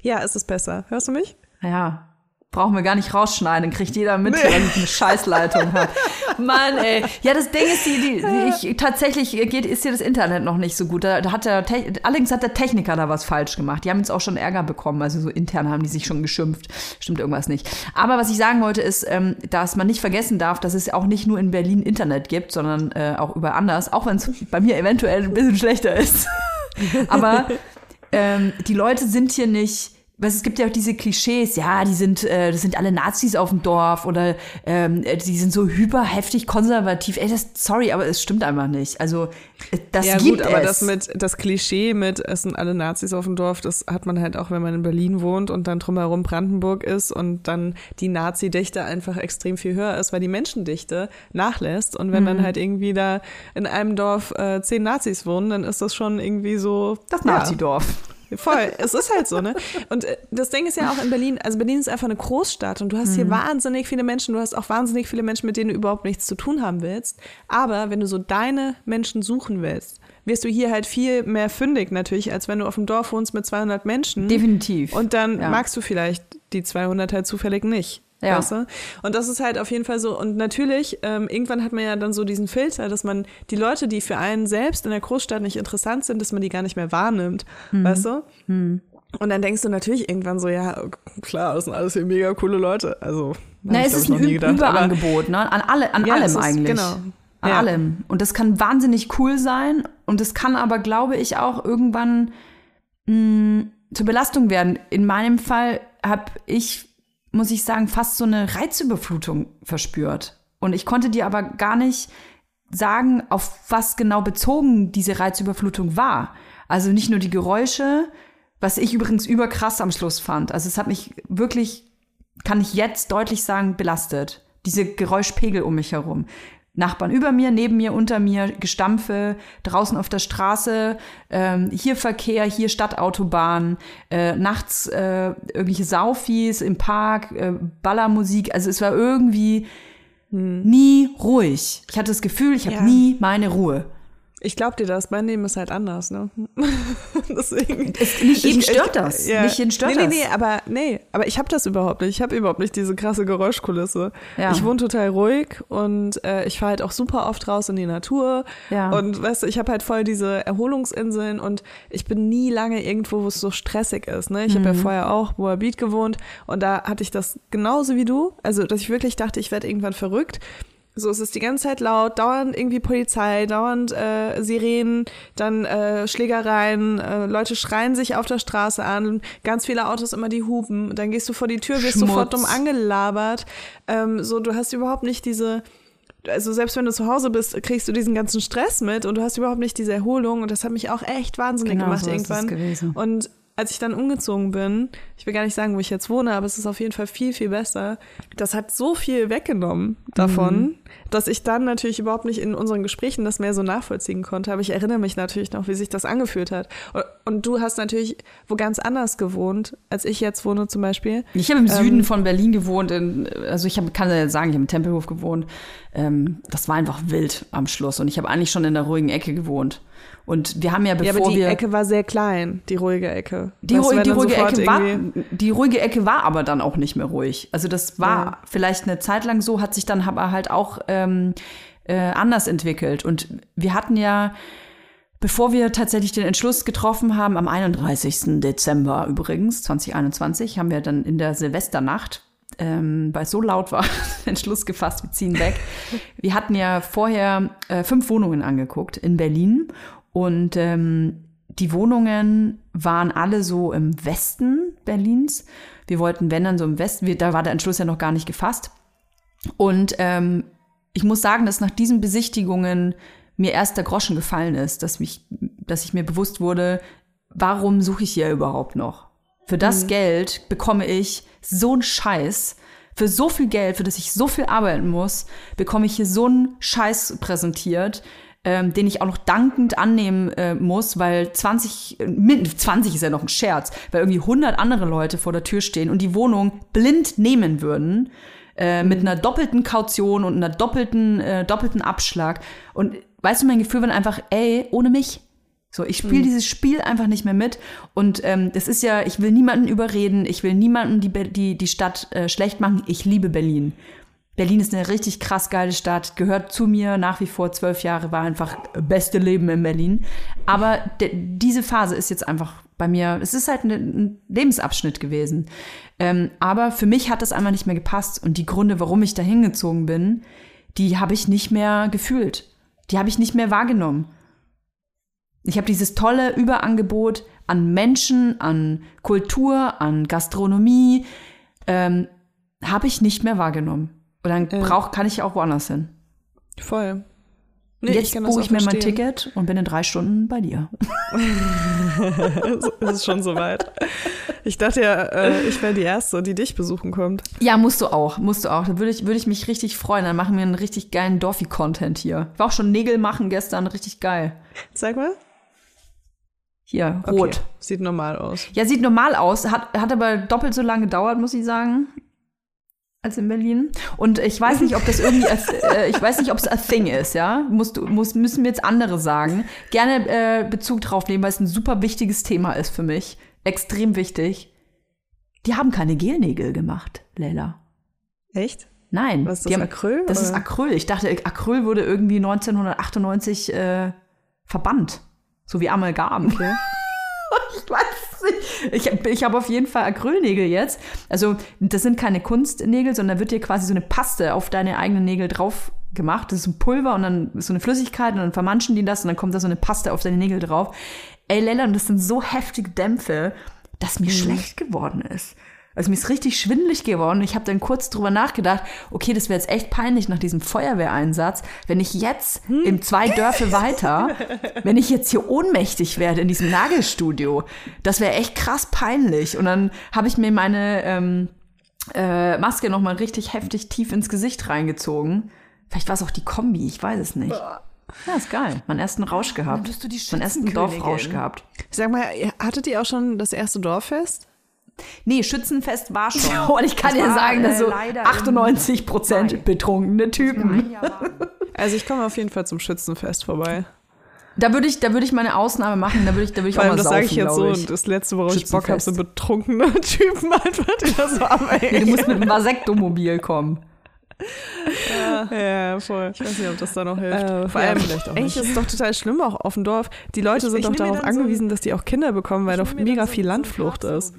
Ja, es ist besser. Hörst du mich? Ja. Brauchen wir gar nicht rausschneiden, kriegt jeder mit, dass ich eine Scheißleitung habe. <laughs> Mann, ey. Ja, das Ding ist, die, die, die ich, tatsächlich geht, ist hier das Internet noch nicht so gut. Da, da hat der, Te- allerdings hat der Techniker da was falsch gemacht. Die haben jetzt auch schon Ärger bekommen. Also so intern haben die sich schon geschimpft. Stimmt irgendwas nicht. Aber was ich sagen wollte, ist, ähm, dass man nicht vergessen darf, dass es auch nicht nur in Berlin Internet gibt, sondern äh, auch überall anders. Auch wenn es bei mir eventuell ein bisschen schlechter ist. <laughs> Aber ähm, die Leute sind hier nicht. Was, es gibt ja auch diese Klischees, ja, die sind, äh, das sind alle Nazis auf dem Dorf oder ähm, äh, die sind so hyperheftig konservativ. Ey, das, sorry, aber es stimmt einfach nicht. Also äh, das ja, gibt gut, aber es. das mit das Klischee mit es sind alle Nazis auf dem Dorf, das hat man halt auch, wenn man in Berlin wohnt und dann drumherum Brandenburg ist und dann die Nazi-Dichte einfach extrem viel höher ist, weil die Menschendichte nachlässt. Und wenn Mhm. dann halt irgendwie da in einem Dorf äh, zehn Nazis wohnen, dann ist das schon irgendwie so das ja, Nazidorf. Voll, es ist halt so, ne? Und äh, das Ding ist ja auch in Berlin, also Berlin ist einfach eine Großstadt und du hast hier Mhm. wahnsinnig viele Menschen, du hast auch wahnsinnig viele Menschen, mit denen du überhaupt nichts zu tun haben willst. Aber wenn du so deine Menschen suchen willst, wirst du hier halt viel mehr fündig natürlich, als wenn du auf dem Dorf wohnst mit 200 Menschen. Definitiv. Und dann Ja. magst du vielleicht die 200 halt zufällig nicht. Ja. Weißt du? Und das ist halt auf jeden Fall so. Und natürlich, ähm, irgendwann hat man ja dann so diesen Filter, dass man die Leute, die für einen selbst in der Großstadt nicht interessant sind, dass man die gar nicht mehr wahrnimmt. Mhm. Weißt du? Und dann denkst du natürlich irgendwann so, ja, klar, das sind alles hier mega coole Leute. Also, Na, ich, es ist ich, noch ein Ü- gedacht. Überangebot, ne? An, alle, an Ja, allem ist- eigentlich. genau. An Ja. allem. Und das kann wahnsinnig cool sein. Und das kann aber, glaube ich, auch irgendwann mh, zur Belastung werden. In meinem Fall habe ich, muss ich sagen, fast so eine Reizüberflutung verspürt. Und ich konnte dir aber gar nicht sagen, auf was genau bezogen diese Reizüberflutung war. Also nicht nur die Geräusche, was ich übrigens überkrass am Schluss fand. Also es hat mich wirklich, kann ich jetzt deutlich sagen, belastet. Diese Geräuschpegel um mich herum. Nachbarn über mir, neben mir, unter mir, Gestampfe, draußen auf der Straße, ähm, hier Verkehr, hier Stadtautobahn, äh, nachts äh, irgendwelche Saufis im Park, äh, Ballermusik. Also es war irgendwie nie ruhig. Ich hatte das Gefühl, ich habe Ja. nie meine Ruhe. Ich glaub dir das, mein Leben ist halt anders, ne? <laughs> Deswegen. Es, nicht jeden Ich- stört ich- das. ja. Nicht jeden stört nee, das. Nee, nee, aber nee, aber ich habe das überhaupt nicht. Ich habe überhaupt nicht diese krasse Geräuschkulisse. Ja. Ich wohne total ruhig und äh, ich fahre halt auch super oft raus in die Natur. Ja. Und weißt du, ich habe halt voll diese Erholungsinseln und ich bin nie lange irgendwo, wo es so stressig ist. Ne? Ich habe ja Mhm. vorher auch Moabit gewohnt und da hatte ich das genauso wie du. Also, dass ich wirklich dachte, ich werde irgendwann verrückt. So, es ist die ganze Zeit laut, dauernd irgendwie Polizei, dauernd äh, Sirenen, dann äh, Schlägereien, äh, Leute schreien sich auf der Straße an, ganz viele Autos immer die hupen, dann gehst du vor die Tür, wirst Schmutz. sofort dumm angelabert. Ähm, so, du hast überhaupt nicht diese, also selbst wenn du zu Hause bist, kriegst du diesen ganzen Stress mit und du hast überhaupt nicht diese Erholung und das hat mich auch echt wahnsinnig Genau gemacht so irgendwann. gewesen. Und als ich dann umgezogen bin, ich will gar nicht sagen, wo ich jetzt wohne, aber es ist auf jeden Fall viel, viel besser. Das hat so viel weggenommen davon. dass ich dann natürlich überhaupt nicht in unseren Gesprächen das mehr so nachvollziehen konnte. Aber ich erinnere mich natürlich noch, wie sich das angefühlt hat. Und, und du hast natürlich wo ganz anders gewohnt, als ich jetzt wohne zum Beispiel. Ich habe im Süden Ähm, von Berlin gewohnt. In, also ich hab, kann ja sagen, ich habe im Tempelhof gewohnt. Ähm, das war einfach wild am Schluss. Und ich habe eigentlich schon in der ruhigen Ecke gewohnt. Und wir haben ja, Ja, bevor aber die wir Ecke war sehr klein, die ruhige Ecke. Die, Weißt die, ruhige Ecke war, die ruhige Ecke war aber dann auch nicht mehr ruhig. Also das war Ja. vielleicht eine Zeit lang so, hat sich dann aber halt auch ähm, äh, anders entwickelt. Und wir hatten ja, bevor wir tatsächlich den Entschluss getroffen haben, am 31. Dezember übrigens, 2021, haben wir dann in der Silvesternacht ähm, weil es so laut war, <laughs> den Entschluss gefasst, wir ziehen weg. Wir hatten ja vorher äh, fünf Wohnungen angeguckt in Berlin und ähm, die Wohnungen waren alle so im Westen Berlins. Wir wollten, wenn dann so im Westen, wir, da war der Entschluss ja noch gar nicht gefasst. Und ähm, ich muss sagen, dass nach diesen Besichtigungen mir erst der Groschen gefallen ist, dass, mich, dass ich mir bewusst wurde, warum suche ich hier überhaupt noch? Für das Geld bekomme ich so einen Scheiß. Für so viel Geld, für das ich so viel arbeiten muss, bekomme ich hier so einen Scheiß präsentiert, ähm, den ich auch noch dankend annehmen äh, muss, weil 20, äh, min- 20 ist ja noch ein Scherz, weil irgendwie 100 andere Leute vor der Tür stehen und die Wohnung blind nehmen würden äh, mit einer doppelten Kaution und einer doppelten, äh, doppelten Abschlag. Und weißt du, mein Gefühl war einfach, ey, ohne mich. So, ich spiele dieses Spiel einfach nicht mehr mit. Und ähm, das ist ja, ich will niemanden überreden, ich will niemanden die, die, die Stadt äh, schlecht machen. Ich liebe Berlin. Berlin ist eine richtig krass geile Stadt, gehört zu mir nach wie vor zwölf Jahre, war einfach beste Leben in Berlin. Aber diese Phase ist jetzt einfach bei mir, es ist halt ein, ein Lebensabschnitt gewesen. Ähm, aber für mich hat das einmal nicht mehr gepasst und die Gründe, warum ich da hingezogen bin, die habe ich nicht mehr gefühlt. Die habe ich nicht mehr wahrgenommen. Ich habe dieses tolle Überangebot an Menschen, an Kultur, an Gastronomie, ähm, habe ich nicht mehr wahrgenommen. Und dann brauch, kann ich auch woanders hin. Voll. Nee, Jetzt das buche ich mir mein. Ticket und bin in drei Stunden bei dir. <laughs> Es ist schon soweit. Ich dachte ja, äh, ich wäre die Erste, die dich besuchen kommt. Ja, musst du auch, musst du auch. Da würde ich, würde ich mich richtig freuen. Dann machen wir einen richtig geilen Dorfi-Content hier. Ich war auch schon Nägel machen gestern, richtig geil. Sag mal. Hier, Okay. rot. Sieht normal aus. Ja, sieht normal aus, hat, hat aber doppelt so lange gedauert, muss ich sagen, als in Berlin. Und ich weiß nicht, ob das irgendwie, a, <laughs> äh, ich weiß nicht, ob es a thing ist, ja. Musst muss, müssen mir jetzt andere sagen. Gerne äh, Bezug drauf nehmen, weil es ein super wichtiges Thema ist für mich. Extrem wichtig. Die haben keine Gelnägel gemacht, Leila. Echt? Nein. Was ist das, haben, Acryl, Das ist oder? Acryl. Ich dachte, Acryl wurde irgendwie 1998 äh, verbannt. So wie Amalgam. Okay. <laughs> Ich weiß. <laughs> Ich, ich habe auf jeden Fall Acrylnägel jetzt. Also, das sind keine Kunstnägel, sondern da wird dir quasi so eine Paste auf deine eigenen Nägel drauf gemacht. Das ist ein Pulver und dann ist so eine Flüssigkeit und dann vermanschen die das und dann kommt da so eine Paste auf deine Nägel drauf. Ey, Lella, und das sind so heftige Dämpfe, dass mir schlecht geworden ist. Also mir ist richtig schwindelig geworden. Ich habe dann kurz drüber nachgedacht, okay, das wäre jetzt echt peinlich nach diesem Feuerwehreinsatz, wenn ich jetzt im zwei Dörfer weiter, wenn ich jetzt hier ohnmächtig werde in diesem Nagelstudio, das wäre echt krass peinlich. Und dann habe ich mir meine ähm, äh, Maske noch mal richtig heftig tief ins Gesicht reingezogen. Vielleicht war es auch die Kombi, ich weiß es nicht. Ja, ist geil. Meinen ersten Rausch gehabt. bist du die Meinen ersten. Dorfrausch gehabt. Sag mal, hattet ihr auch schon das erste Dorffest? Nee, Schützenfest war schon. <laughs> Und ich kann Das dir war, sagen, dass äh, so leider im 98 Prozent Mai. betrunkene Typen. Also ich komme auf jeden Fall zum Schützenfest vorbei. Da würde ich, da würde ich meine Ausnahme machen. Da würde ich, da würde ich Vor auch mal das sage ich jetzt so, und das letzte, worauf ich Bock habe, so Schützenfest. betrunkene <laughs> Typen einfach, die da so am <laughs> Nee, du musst mit einem Vasektomobil kommen. Ja, voll. Ich weiß nicht, ob das da noch hilft. Äh, Vor ja, allem, vielleicht auch eigentlich nicht. ist es doch total schlimm auch auf dem Dorf. Die Leute Ich- sind ich doch darauf dann so angewiesen, dass die auch Kinder bekommen, weil doch mega so- viel so Landflucht ist.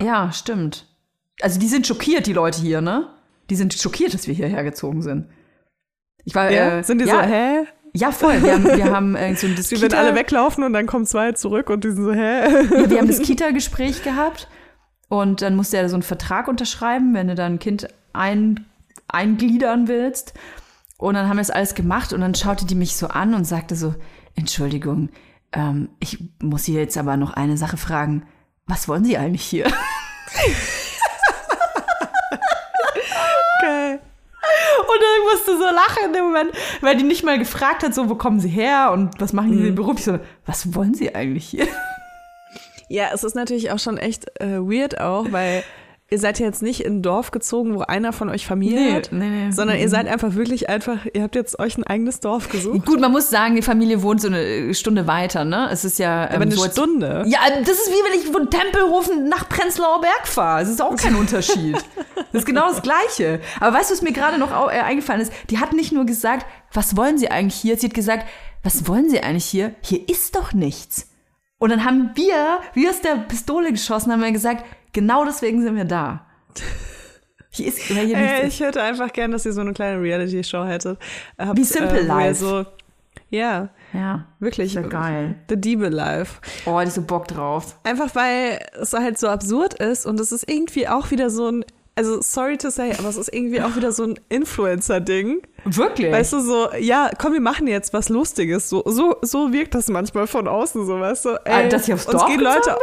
Ja, stimmt. Also die sind schockiert, die Leute hier, ne? Die sind schockiert, dass wir hierher gezogen sind. Ich war, Ja? äh, sind die ja, so, hä? Ja, voll. Wir haben, wir haben äh, so ein <laughs> Die werden alle weglaufen und dann kommen zwei zurück und die sind so, hä? Ja, wir haben das Kita-Gespräch gehabt und dann musste er so einen Vertrag unterschreiben, wenn du dann ein Kind ein, eingliedern willst. Und dann haben wir das alles gemacht und dann schaute die mich so an und sagte so, Entschuldigung, ähm, ich muss hier jetzt aber noch eine Sache fragen. Was wollen Sie eigentlich hier? Geil. Und dann musste so lachen in dem Moment, weil die nicht mal gefragt hat, so, wo kommen sie her und was machen die beruflich, sondern was wollen sie eigentlich hier? Ja, es ist natürlich auch schon echt äh, weird auch, weil ihr seid ja jetzt nicht in ein Dorf gezogen, wo einer von euch Familie Nee, hat, nee, nee. sondern ihr Mhm. seid einfach wirklich einfach, ihr habt jetzt euch ein eigenes Dorf gesucht. Gut, man muss sagen, die Familie wohnt so eine Stunde weiter, ne? Es ist ja. Aber ähm, eine so als- Stunde. Ja, das ist wie wenn ich von Tempelhofen nach Prenzlauer Berg fahre. Das ist auch kein Unterschied. <laughs> Das ist genau das Gleiche. Aber weißt du, was mir gerade noch äh, eingefallen ist? Die hat nicht nur gesagt, was wollen Sie eigentlich hier? Sie hat gesagt, was wollen Sie eigentlich hier? Hier ist doch nichts. Und dann haben wir, wie aus der Pistole geschossen, haben wir gesagt, genau deswegen sind wir da. <laughs> Hier ist hier Ey, nichts. ich hätte einfach gern, dass ihr so eine kleine Reality-Show hättet. Habt, Wie Simple ihr Life. So, ja, Ja, wirklich. ist ja geil. The Diebe Life. Oh, ich so Bock drauf. Einfach weil es halt so absurd ist und es ist irgendwie auch wieder so ein, also sorry to say, aber es ist irgendwie auch wieder so ein Influencer-Ding. Wirklich? Weißt du, so, ja, komm, wir machen jetzt was Lustiges. So, so, so wirkt das manchmal von außen, so, weißt du? Ey, dass ich aufs Dorf gehen Leute,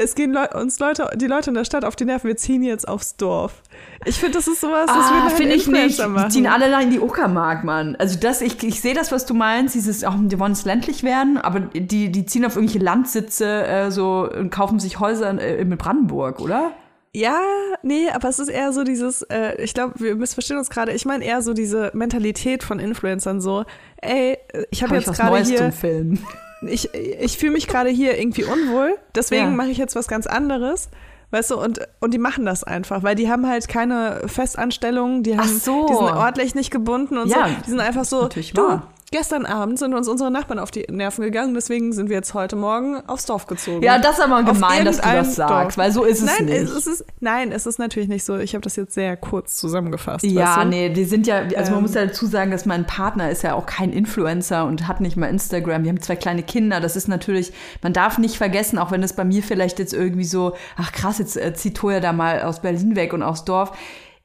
Es gehen Leu uns Leute, die Leute in der Stadt auf die Nerven, wir ziehen jetzt aufs Dorf. Ich finde, das ist sowas, das Ah, wir finde ich nicht. Machen. Die ziehen alle in die Uckermark, Mann. Also das, ich, ich sehe das, was du meinst, dieses, auch, die wollen es ländlich werden, aber die, die ziehen auf irgendwelche Landsitze äh, so und kaufen sich Häuser in, äh, in Brandenburg, oder? Ja, nee, aber es ist eher so dieses, äh, ich glaube, wir missverstehen uns gerade. Ich meine eher so diese Mentalität von Influencern so, ey, ich habe Hab jetzt gerade hier, Filmen. Ich, ich fühle mich gerade hier irgendwie unwohl, deswegen Ja. mache ich jetzt was ganz anderes. Weißt du, und, und die machen das einfach, weil die haben halt keine Festanstellung, die, haben, so. die sind ortlich nicht gebunden und Ja, so. Die sind einfach so, natürlich du, wahr. Gestern Abend sind uns unsere Nachbarn auf die Nerven gegangen, deswegen sind wir jetzt heute Morgen aufs Dorf gezogen. Ja, das ist aber gemein, dass du das sagst, Dorf. weil so ist es nein, nicht. Es ist, nein, es ist natürlich nicht so. Ich habe das jetzt sehr kurz zusammengefasst. Ja, weißt du? nee, die sind ja, also man Ähm. muss ja dazu sagen, dass mein Partner ist ja auch kein Influencer und hat nicht mal Instagram. Wir haben zwei kleine Kinder. Das ist natürlich, man darf nicht vergessen, auch wenn es bei mir vielleicht jetzt irgendwie so, ach krass, jetzt äh, zieht Toya da mal aus Berlin weg und aufs Dorf.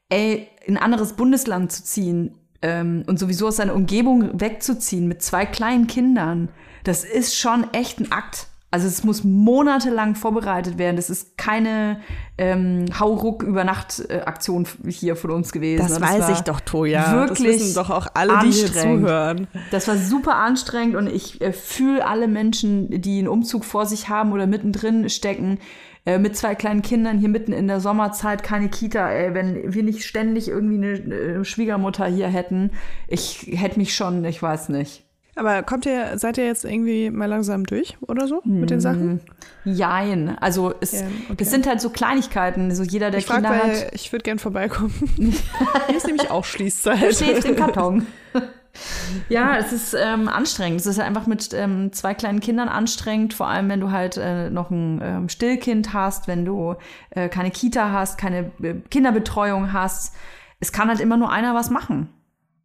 Ey, in ein anderes Bundesland zu ziehen ähm, und sowieso aus seiner Umgebung wegzuziehen mit zwei kleinen Kindern, das ist schon echt ein Akt. Also es muss monatelang vorbereitet werden. Das ist keine ähm, Hauruck-Übernacht-Aktion hier von uns gewesen. Das Und weiß ich doch, Toja. Wirklich das wissen doch auch alle, die hier zuhören. Das war super anstrengend und ich äh, fühle alle Menschen, die einen Umzug vor sich haben oder mittendrin stecken, äh, mit zwei kleinen Kindern hier mitten in der Sommerzeit, keine Kita, ey, wenn wir nicht ständig irgendwie eine äh, Schwiegermutter hier hätten, ich hätte mich schon, ich weiß nicht. Aber kommt ihr, seid ihr jetzt irgendwie mal langsam durch oder so mit den Sachen? Jein. Also es, Ja, okay. es sind halt so Kleinigkeiten. So jeder, der Ich Kinder weil hat, ich würde gern vorbeikommen. <laughs> Hier ist nämlich auch Schließzeit. schläft im Karton. <laughs> ja, es ist ähm, anstrengend. Es ist einfach mit ähm, zwei kleinen Kindern anstrengend, vor allem wenn du halt äh, noch ein ähm, Stillkind hast, wenn du äh, keine Kita hast, keine äh, Kinderbetreuung hast. Es kann halt immer nur einer was machen.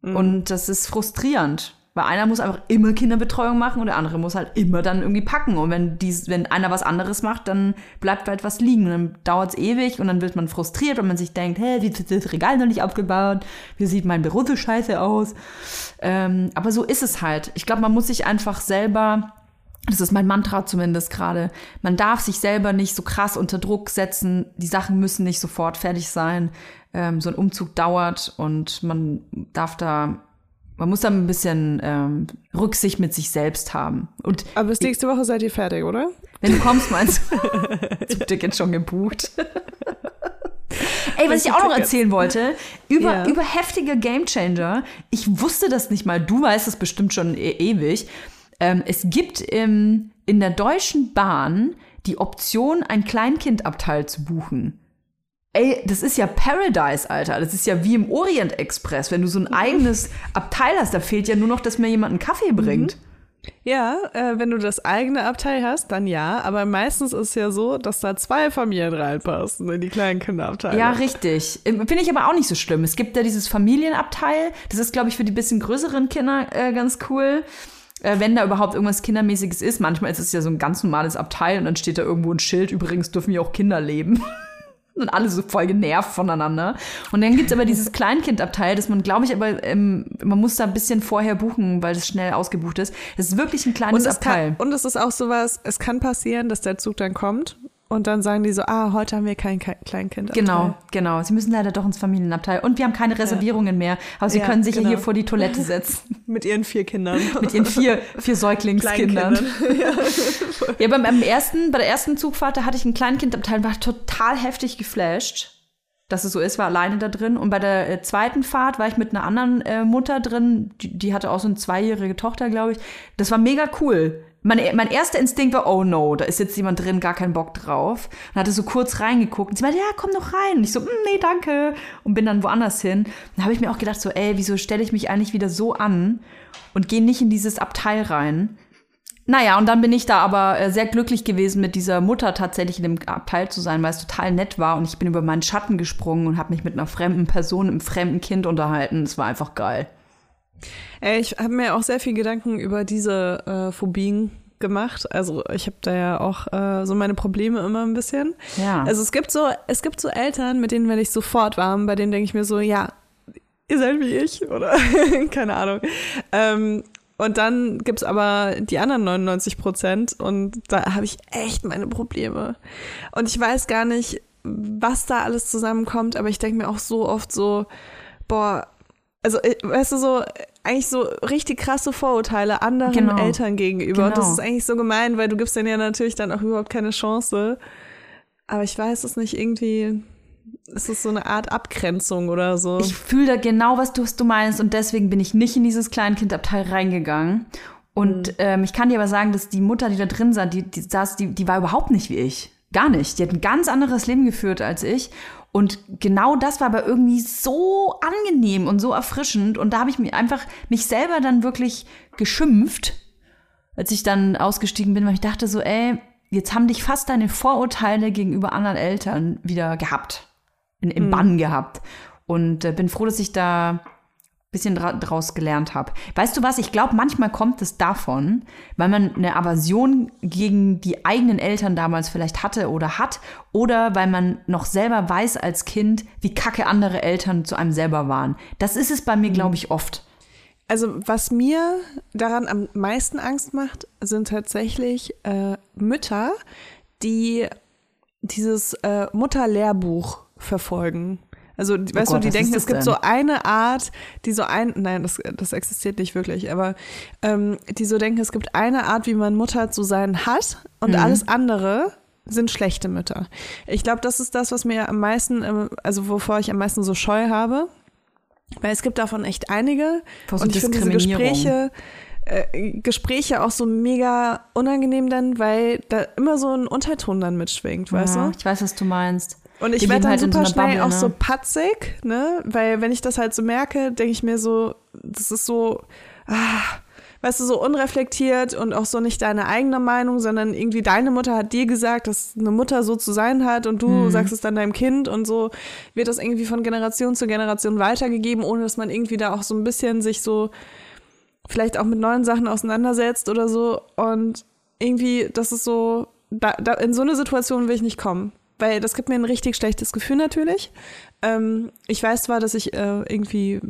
Und das ist frustrierend. Weil einer muss einfach immer Kinderbetreuung machen und der andere muss halt immer dann irgendwie packen. Und wenn, dies, wenn einer was anderes macht, dann bleibt halt was liegen. Und dann dauert es ewig und dann wird man frustriert, weil man sich denkt, hä, wie ist das Regal noch nicht aufgebaut? Wie sieht mein Büro so scheiße aus? Ähm, aber so ist es halt. Ich glaube, man muss sich einfach selber das ist mein Mantra zumindest gerade. Man darf sich selber nicht so krass unter Druck setzen. Die Sachen müssen nicht sofort fertig sein. Ähm, so ein Umzug dauert und man darf da, man muss da ein bisschen ähm, Rücksicht mit sich selbst haben. Und Aber bis nächste Woche seid ihr fertig, oder? wenn du kommst, meinst du, <laughs> das Ticket schon gebucht. <laughs> Ey, was ich auch noch erzählen wollte, über, Ja. über heftige Gamechanger. Ich wusste das nicht mal, du weißt es bestimmt schon e ewig. Ähm, es gibt im, in der Deutschen Bahn die Option, ein Kleinkindabteil zu buchen. Ey, das ist ja Paradise, Alter. Das ist ja wie im Orient Express. Wenn du so ein eigenes Abteil hast, da fehlt ja nur noch, dass mir jemand einen Kaffee bringt. Ja, äh, wenn du das eigene Abteil hast, dann ja. Aber meistens ist es ja so, dass da zwei Familien reinpassen in die kleinen Kinderabteile. Ja, richtig. Ähm, Finde ich aber auch nicht so schlimm. Es gibt ja dieses Familienabteil. Das ist, glaube ich, für die bisschen größeren Kinder äh, ganz cool. Äh, wenn da überhaupt irgendwas Kindermäßiges ist. Manchmal ist es ja so ein ganz normales Abteil und dann steht da irgendwo ein Schild. Übrigens dürfen hier auch Kinder leben. <laughs> Und alle so voll genervt voneinander. Und dann gibt's aber dieses <laughs> Kleinkindabteil, das man, glaube ich, aber ähm, man muss da ein bisschen vorher buchen, weil das schnell ausgebucht ist. Das ist wirklich ein kleines Und es, Abteil. kann, und es ist auch sowas, es kann passieren, dass der Zug dann kommt und dann sagen die so, ah, heute haben wir kein Ke- Kleinkind. Genau, genau. Sie müssen leider doch ins Familienabteil. Und wir haben keine Reservierungen mehr. Aber Sie Ja, können sich ja genau. hier vor die Toilette setzen. <laughs> Mit ihren vier Kindern. Mit Ihren vier, vier Säuglingskindern. Ja, beim, beim ersten, bei der ersten Zugfahrt, da hatte ich ein Kleinkindabteil, war total heftig geflasht, dass es so ist, war alleine da drin. Und bei der äh, zweiten Fahrt war ich mit einer anderen äh, Mutter drin, die, die hatte auch so eine zweijährige Tochter, glaube ich. Das war mega cool. Mein, mein erster Instinkt war, oh no, da ist jetzt jemand drin, gar keinen Bock drauf. Und hatte so kurz reingeguckt und sie meinte, ja, komm doch rein. Und ich so, "Mm, nee, danke. Und bin dann woanders hin. Dann habe ich mir auch gedacht, so, ey, wieso stelle ich mich eigentlich wieder so an und gehe nicht in dieses Abteil rein? Naja, und dann bin ich da aber äh, sehr glücklich gewesen, mit dieser Mutter tatsächlich in dem Abteil zu sein, weil es total nett war und ich bin über meinen Schatten gesprungen und habe mich mit einer fremden Person, einem fremden Kind unterhalten. Es war einfach geil. Ey, ich habe mir auch sehr viel Gedanken über diese äh, Phobien gemacht. Also ich habe da ja auch äh, so meine Probleme immer ein bisschen. Ja. Also es gibt so, es gibt so Eltern, mit denen werde ich sofort warm, bei denen denke ich mir so, ja, ihr seid wie ich oder <laughs> keine Ahnung. Ähm, und dann gibt's aber die anderen 99 Prozent und da habe ich echt meine Probleme. Und ich weiß gar nicht, was da alles zusammenkommt, aber ich denke mir auch so oft so, boah, also äh, weißt du so, eigentlich so richtig krasse Vorurteile anderen Genau. Eltern gegenüber. Und das Genau. ist eigentlich so gemein, weil du gibst denen ja natürlich dann auch überhaupt keine Chance. Aber ich weiß es nicht, irgendwie ist es so eine Art Abgrenzung oder so. Ich fühle da genau, was du, was du meinst und deswegen bin ich nicht in dieses Kleinkindabteil reingegangen. Und ähm, ich kann dir aber sagen, dass die Mutter, die da drin saß, die, die, saß, die, die war überhaupt nicht wie ich. Gar nicht. Die hat ein ganz anderes Leben geführt als ich. Und genau das war aber irgendwie so angenehm und so erfrischend. Und da habe ich mir einfach mich selber dann wirklich geschimpft, als ich dann ausgestiegen bin, weil ich dachte so, ey, jetzt haben dich fast deine Vorurteile gegenüber anderen Eltern wieder gehabt, in, im Bann gehabt. Und äh, bin froh, dass ich da bisschen dra draus gelernt habe. Weißt du was? Ich glaube, manchmal kommt es davon, weil man eine Aversion gegen die eigenen Eltern damals vielleicht hatte oder hat, oder weil man noch selber weiß als Kind, wie kacke andere Eltern zu einem selber waren. Das ist es bei mir, glaube ich, oft. Also was mir daran am meisten Angst macht, sind tatsächlich äh, Mütter, die dieses äh, Mutterlehrbuch verfolgen. Also, die- weißt Oh Gott, du, die denken, es gibt denn? so eine Art, die so ein, nein, das, das existiert nicht wirklich, aber ähm, die so denken, es gibt eine Art, wie man Mutter zu sein hat und Mhm. alles andere sind schlechte Mütter. Ich glaube, das ist das, was mir am meisten, ähm, also wovor ich am meisten so Scheu habe. Weil es gibt davon echt einige. Vor so und ich finde diese. Gespräche, äh, Gespräche auch so mega unangenehm dann, weil da immer so ein Unterton dann mitschwingt, weißt ja, du? Ich weiß, was du meinst. Und ich werde dann halt super so schnell Bubble, auch so ne? patzig, ne? Weil wenn ich das halt so merke, denke ich mir so, das ist so, ah, weißt du, so unreflektiert und auch so nicht deine eigene Meinung, sondern irgendwie deine Mutter hat dir gesagt, dass eine Mutter so zu sein hat und du Mhm. sagst es dann deinem Kind und so wird das irgendwie von Generation zu Generation weitergegeben, ohne dass man irgendwie da auch so ein bisschen sich so vielleicht auch mit neuen Sachen auseinandersetzt oder so und irgendwie, das ist so, da, da, in so eine Situation will ich nicht kommen. Weil das gibt mir ein richtig schlechtes Gefühl natürlich. Ähm, ich weiß zwar, dass ich äh, irgendwie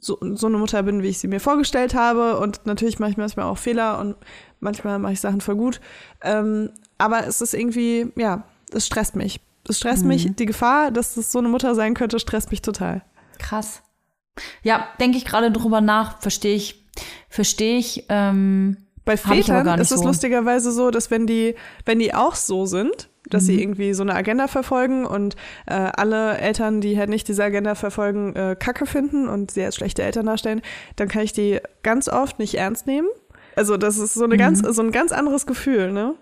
so, so eine Mutter bin, wie ich sie mir vorgestellt habe. Und natürlich mache ich manchmal auch Fehler und manchmal mache ich Sachen voll gut. Ähm, aber es ist irgendwie, ja, es stresst mich. Es stresst mich. Die Gefahr, dass es so eine Mutter sein könnte, stresst mich total. Krass. Ja, denke ich gerade drüber nach, verstehe ich, verstehe ich. Ähm, Bei ich Vätern nicht ist es so. lustigerweise so, dass wenn die, wenn die auch so sind, dass Mhm. sie irgendwie so eine Agenda verfolgen und äh, alle Eltern, die halt nicht diese Agenda verfolgen, äh, Kacke finden und sie als schlechte Eltern darstellen, dann kann ich die ganz oft nicht ernst nehmen. Also das ist so eine ganz, Mhm. so ein ganz anderes Gefühl, ne?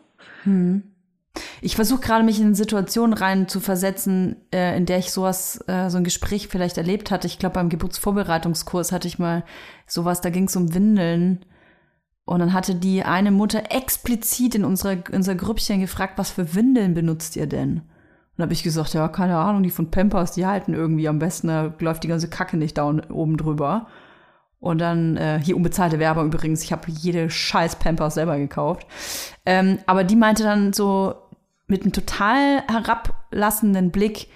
Ich versuche gerade mich in Situationen rein zu versetzen, äh, in der ich sowas, äh, so ein Gespräch vielleicht erlebt hatte. Ich glaube, beim Geburtsvorbereitungskurs hatte ich mal sowas, da ging es um Windeln. Und dann hatte die eine Mutter explizit in unserer, unser Grüppchen gefragt, was für Windeln benutzt ihr denn? Und habe ich gesagt, ja, keine Ahnung, die von Pampers, die halten irgendwie am besten, da läuft die ganze Kacke nicht da oben drüber. Und dann, äh, hier unbezahlte Werbung übrigens, ich habe jede scheiß Pampers selber gekauft. Ähm, aber die meinte dann so mit einem total herablassenden Blick,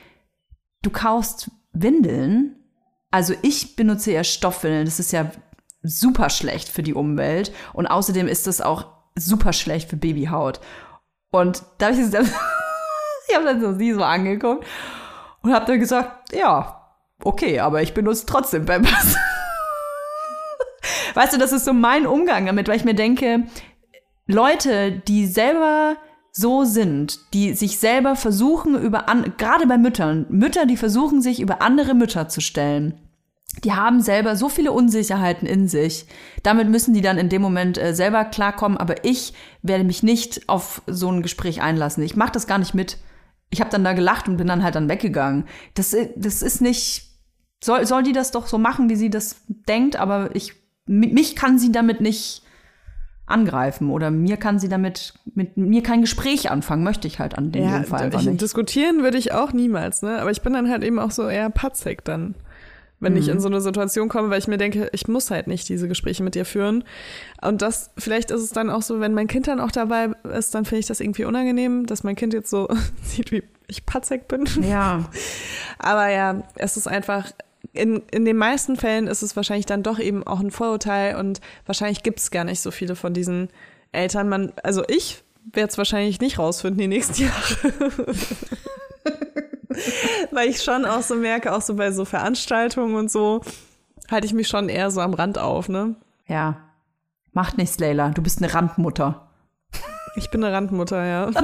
du kaufst Windeln. Also ich benutze ja Stoffwindeln, das ist ja super schlecht für die Umwelt. Und außerdem ist das auch super schlecht für Babyhaut. Und da habe ich <laughs> ich habe dann so sie so angeguckt und habe dann gesagt, ja, okay, aber ich benutze trotzdem Pampers. <laughs> weißt du, das ist so mein Umgang damit, weil ich mir denke, Leute, die selber so sind, die sich selber versuchen über an, gerade bei Müttern, Mütter, die versuchen sich über andere Mütter zu stellen. Die haben selber so viele Unsicherheiten in sich. Damit müssen die dann in dem Moment äh, selber klarkommen. Aber ich werde mich nicht auf so ein Gespräch einlassen. Ich mache das gar nicht mit. Ich habe dann da gelacht und bin dann halt dann weggegangen. Das, äh, das ist nicht. Soll, soll die das doch so machen, wie sie das denkt, aber ich, mi- mich kann sie damit nicht angreifen oder mir kann sie damit mit mir kein Gespräch anfangen, möchte ich halt an dem Ja, Fall einfach ich, nicht. diskutieren würde ich auch niemals, ne? Aber ich bin dann halt eben auch so eher patzig dann, wenn ich Mhm. in so eine Situation komme, weil ich mir denke, ich muss halt nicht diese Gespräche mit dir führen. Und das, vielleicht ist es dann auch so, wenn mein Kind dann auch dabei ist, dann finde ich das irgendwie unangenehm, dass mein Kind jetzt so <laughs> sieht, wie ich patzig bin. Ja, <laughs> Aber ja, es ist einfach, in, in den meisten Fällen ist es wahrscheinlich dann doch eben auch ein Vorurteil und wahrscheinlich gibt es gar nicht so viele von diesen Eltern. Man, also ich werde es wahrscheinlich nicht rausfinden die nächsten <laughs> Jahre. <laughs> Weil ich schon auch so merke, auch so bei so Veranstaltungen und so, halte ich mich schon eher so am Rand auf, ne? ja. Macht nichts, Leila. Du bist eine Randmutter. Ich bin eine Randmutter, ja. <laughs>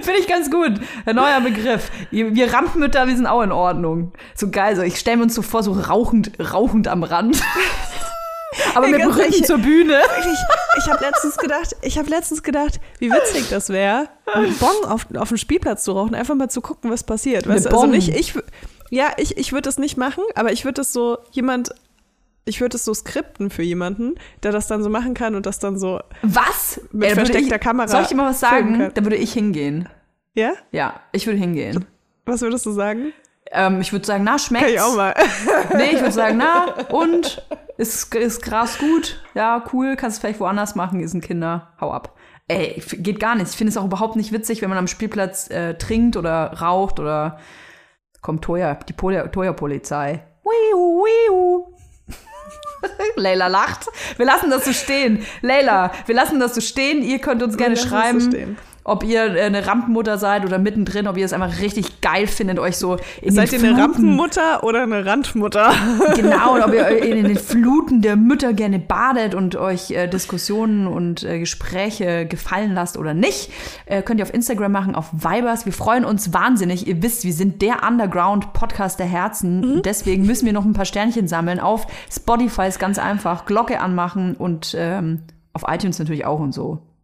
Finde ich ganz gut. Ein neuer Begriff. Wir Randmütter, wir sind auch in Ordnung. So geil. So, ich stelle mir uns so vor, so rauchend, rauchend am Rand. <laughs> <laughs> Aber Ja, mit dem Rücken zur Bühne. Ich, ich habe letztens gedacht, ich habe letztens gedacht, wie witzig das wäre, einen Bon auf, auf dem Spielplatz zu rauchen, einfach mal zu gucken, was passiert. Weißt also nicht, ich, ja, ich, ich würde das nicht machen, aber ich würde das so jemand, ich würde das so skripten für jemanden, der das dann so machen kann und das dann so, Was? Mit da würde versteckter ich, Kamera Soll ich dir mal was sagen? Da würde ich hingehen. ja? Ja, ich würde hingehen. Was würdest du sagen? Ähm, ich würde sagen, na, schmeckt's? Kann ich auch mal. <laughs> Nee, ich würde sagen, na, <laughs> und? Ist, ist Gras gut? Ja, cool, kannst du vielleicht woanders machen, ist ein Kinder, hau ab. Ey, geht gar nicht. Ich finde es auch überhaupt nicht witzig, wenn man am Spielplatz äh, trinkt oder raucht oder kommt Toya, die Pol- Toya-Polizei. Wiu, wiu. <laughs> Leila lacht. Wir lassen das so stehen. Leila, wir lassen das so stehen. Ihr könnt uns gerne lassen es so schreiben, stehen. Ob ihr äh, eine Rampenmutter seid oder mittendrin, ob ihr es einfach richtig geil findet, euch so in Seid ihr den eine Fluten Rampenmutter oder eine Randmutter? <laughs> Genau, und ob ihr <laughs> in den Fluten der Mütter gerne badet und euch äh, Diskussionen und äh, Gespräche gefallen lasst oder nicht, äh, könnt ihr auf Instagram machen, auf Vibers. Wir freuen uns wahnsinnig. Ihr wisst, wir sind der Underground-Podcast der Herzen. Deswegen müssen wir noch ein paar Sternchen sammeln. Auf Spotify ist ganz einfach. Glocke anmachen und ähm, auf iTunes natürlich auch und so.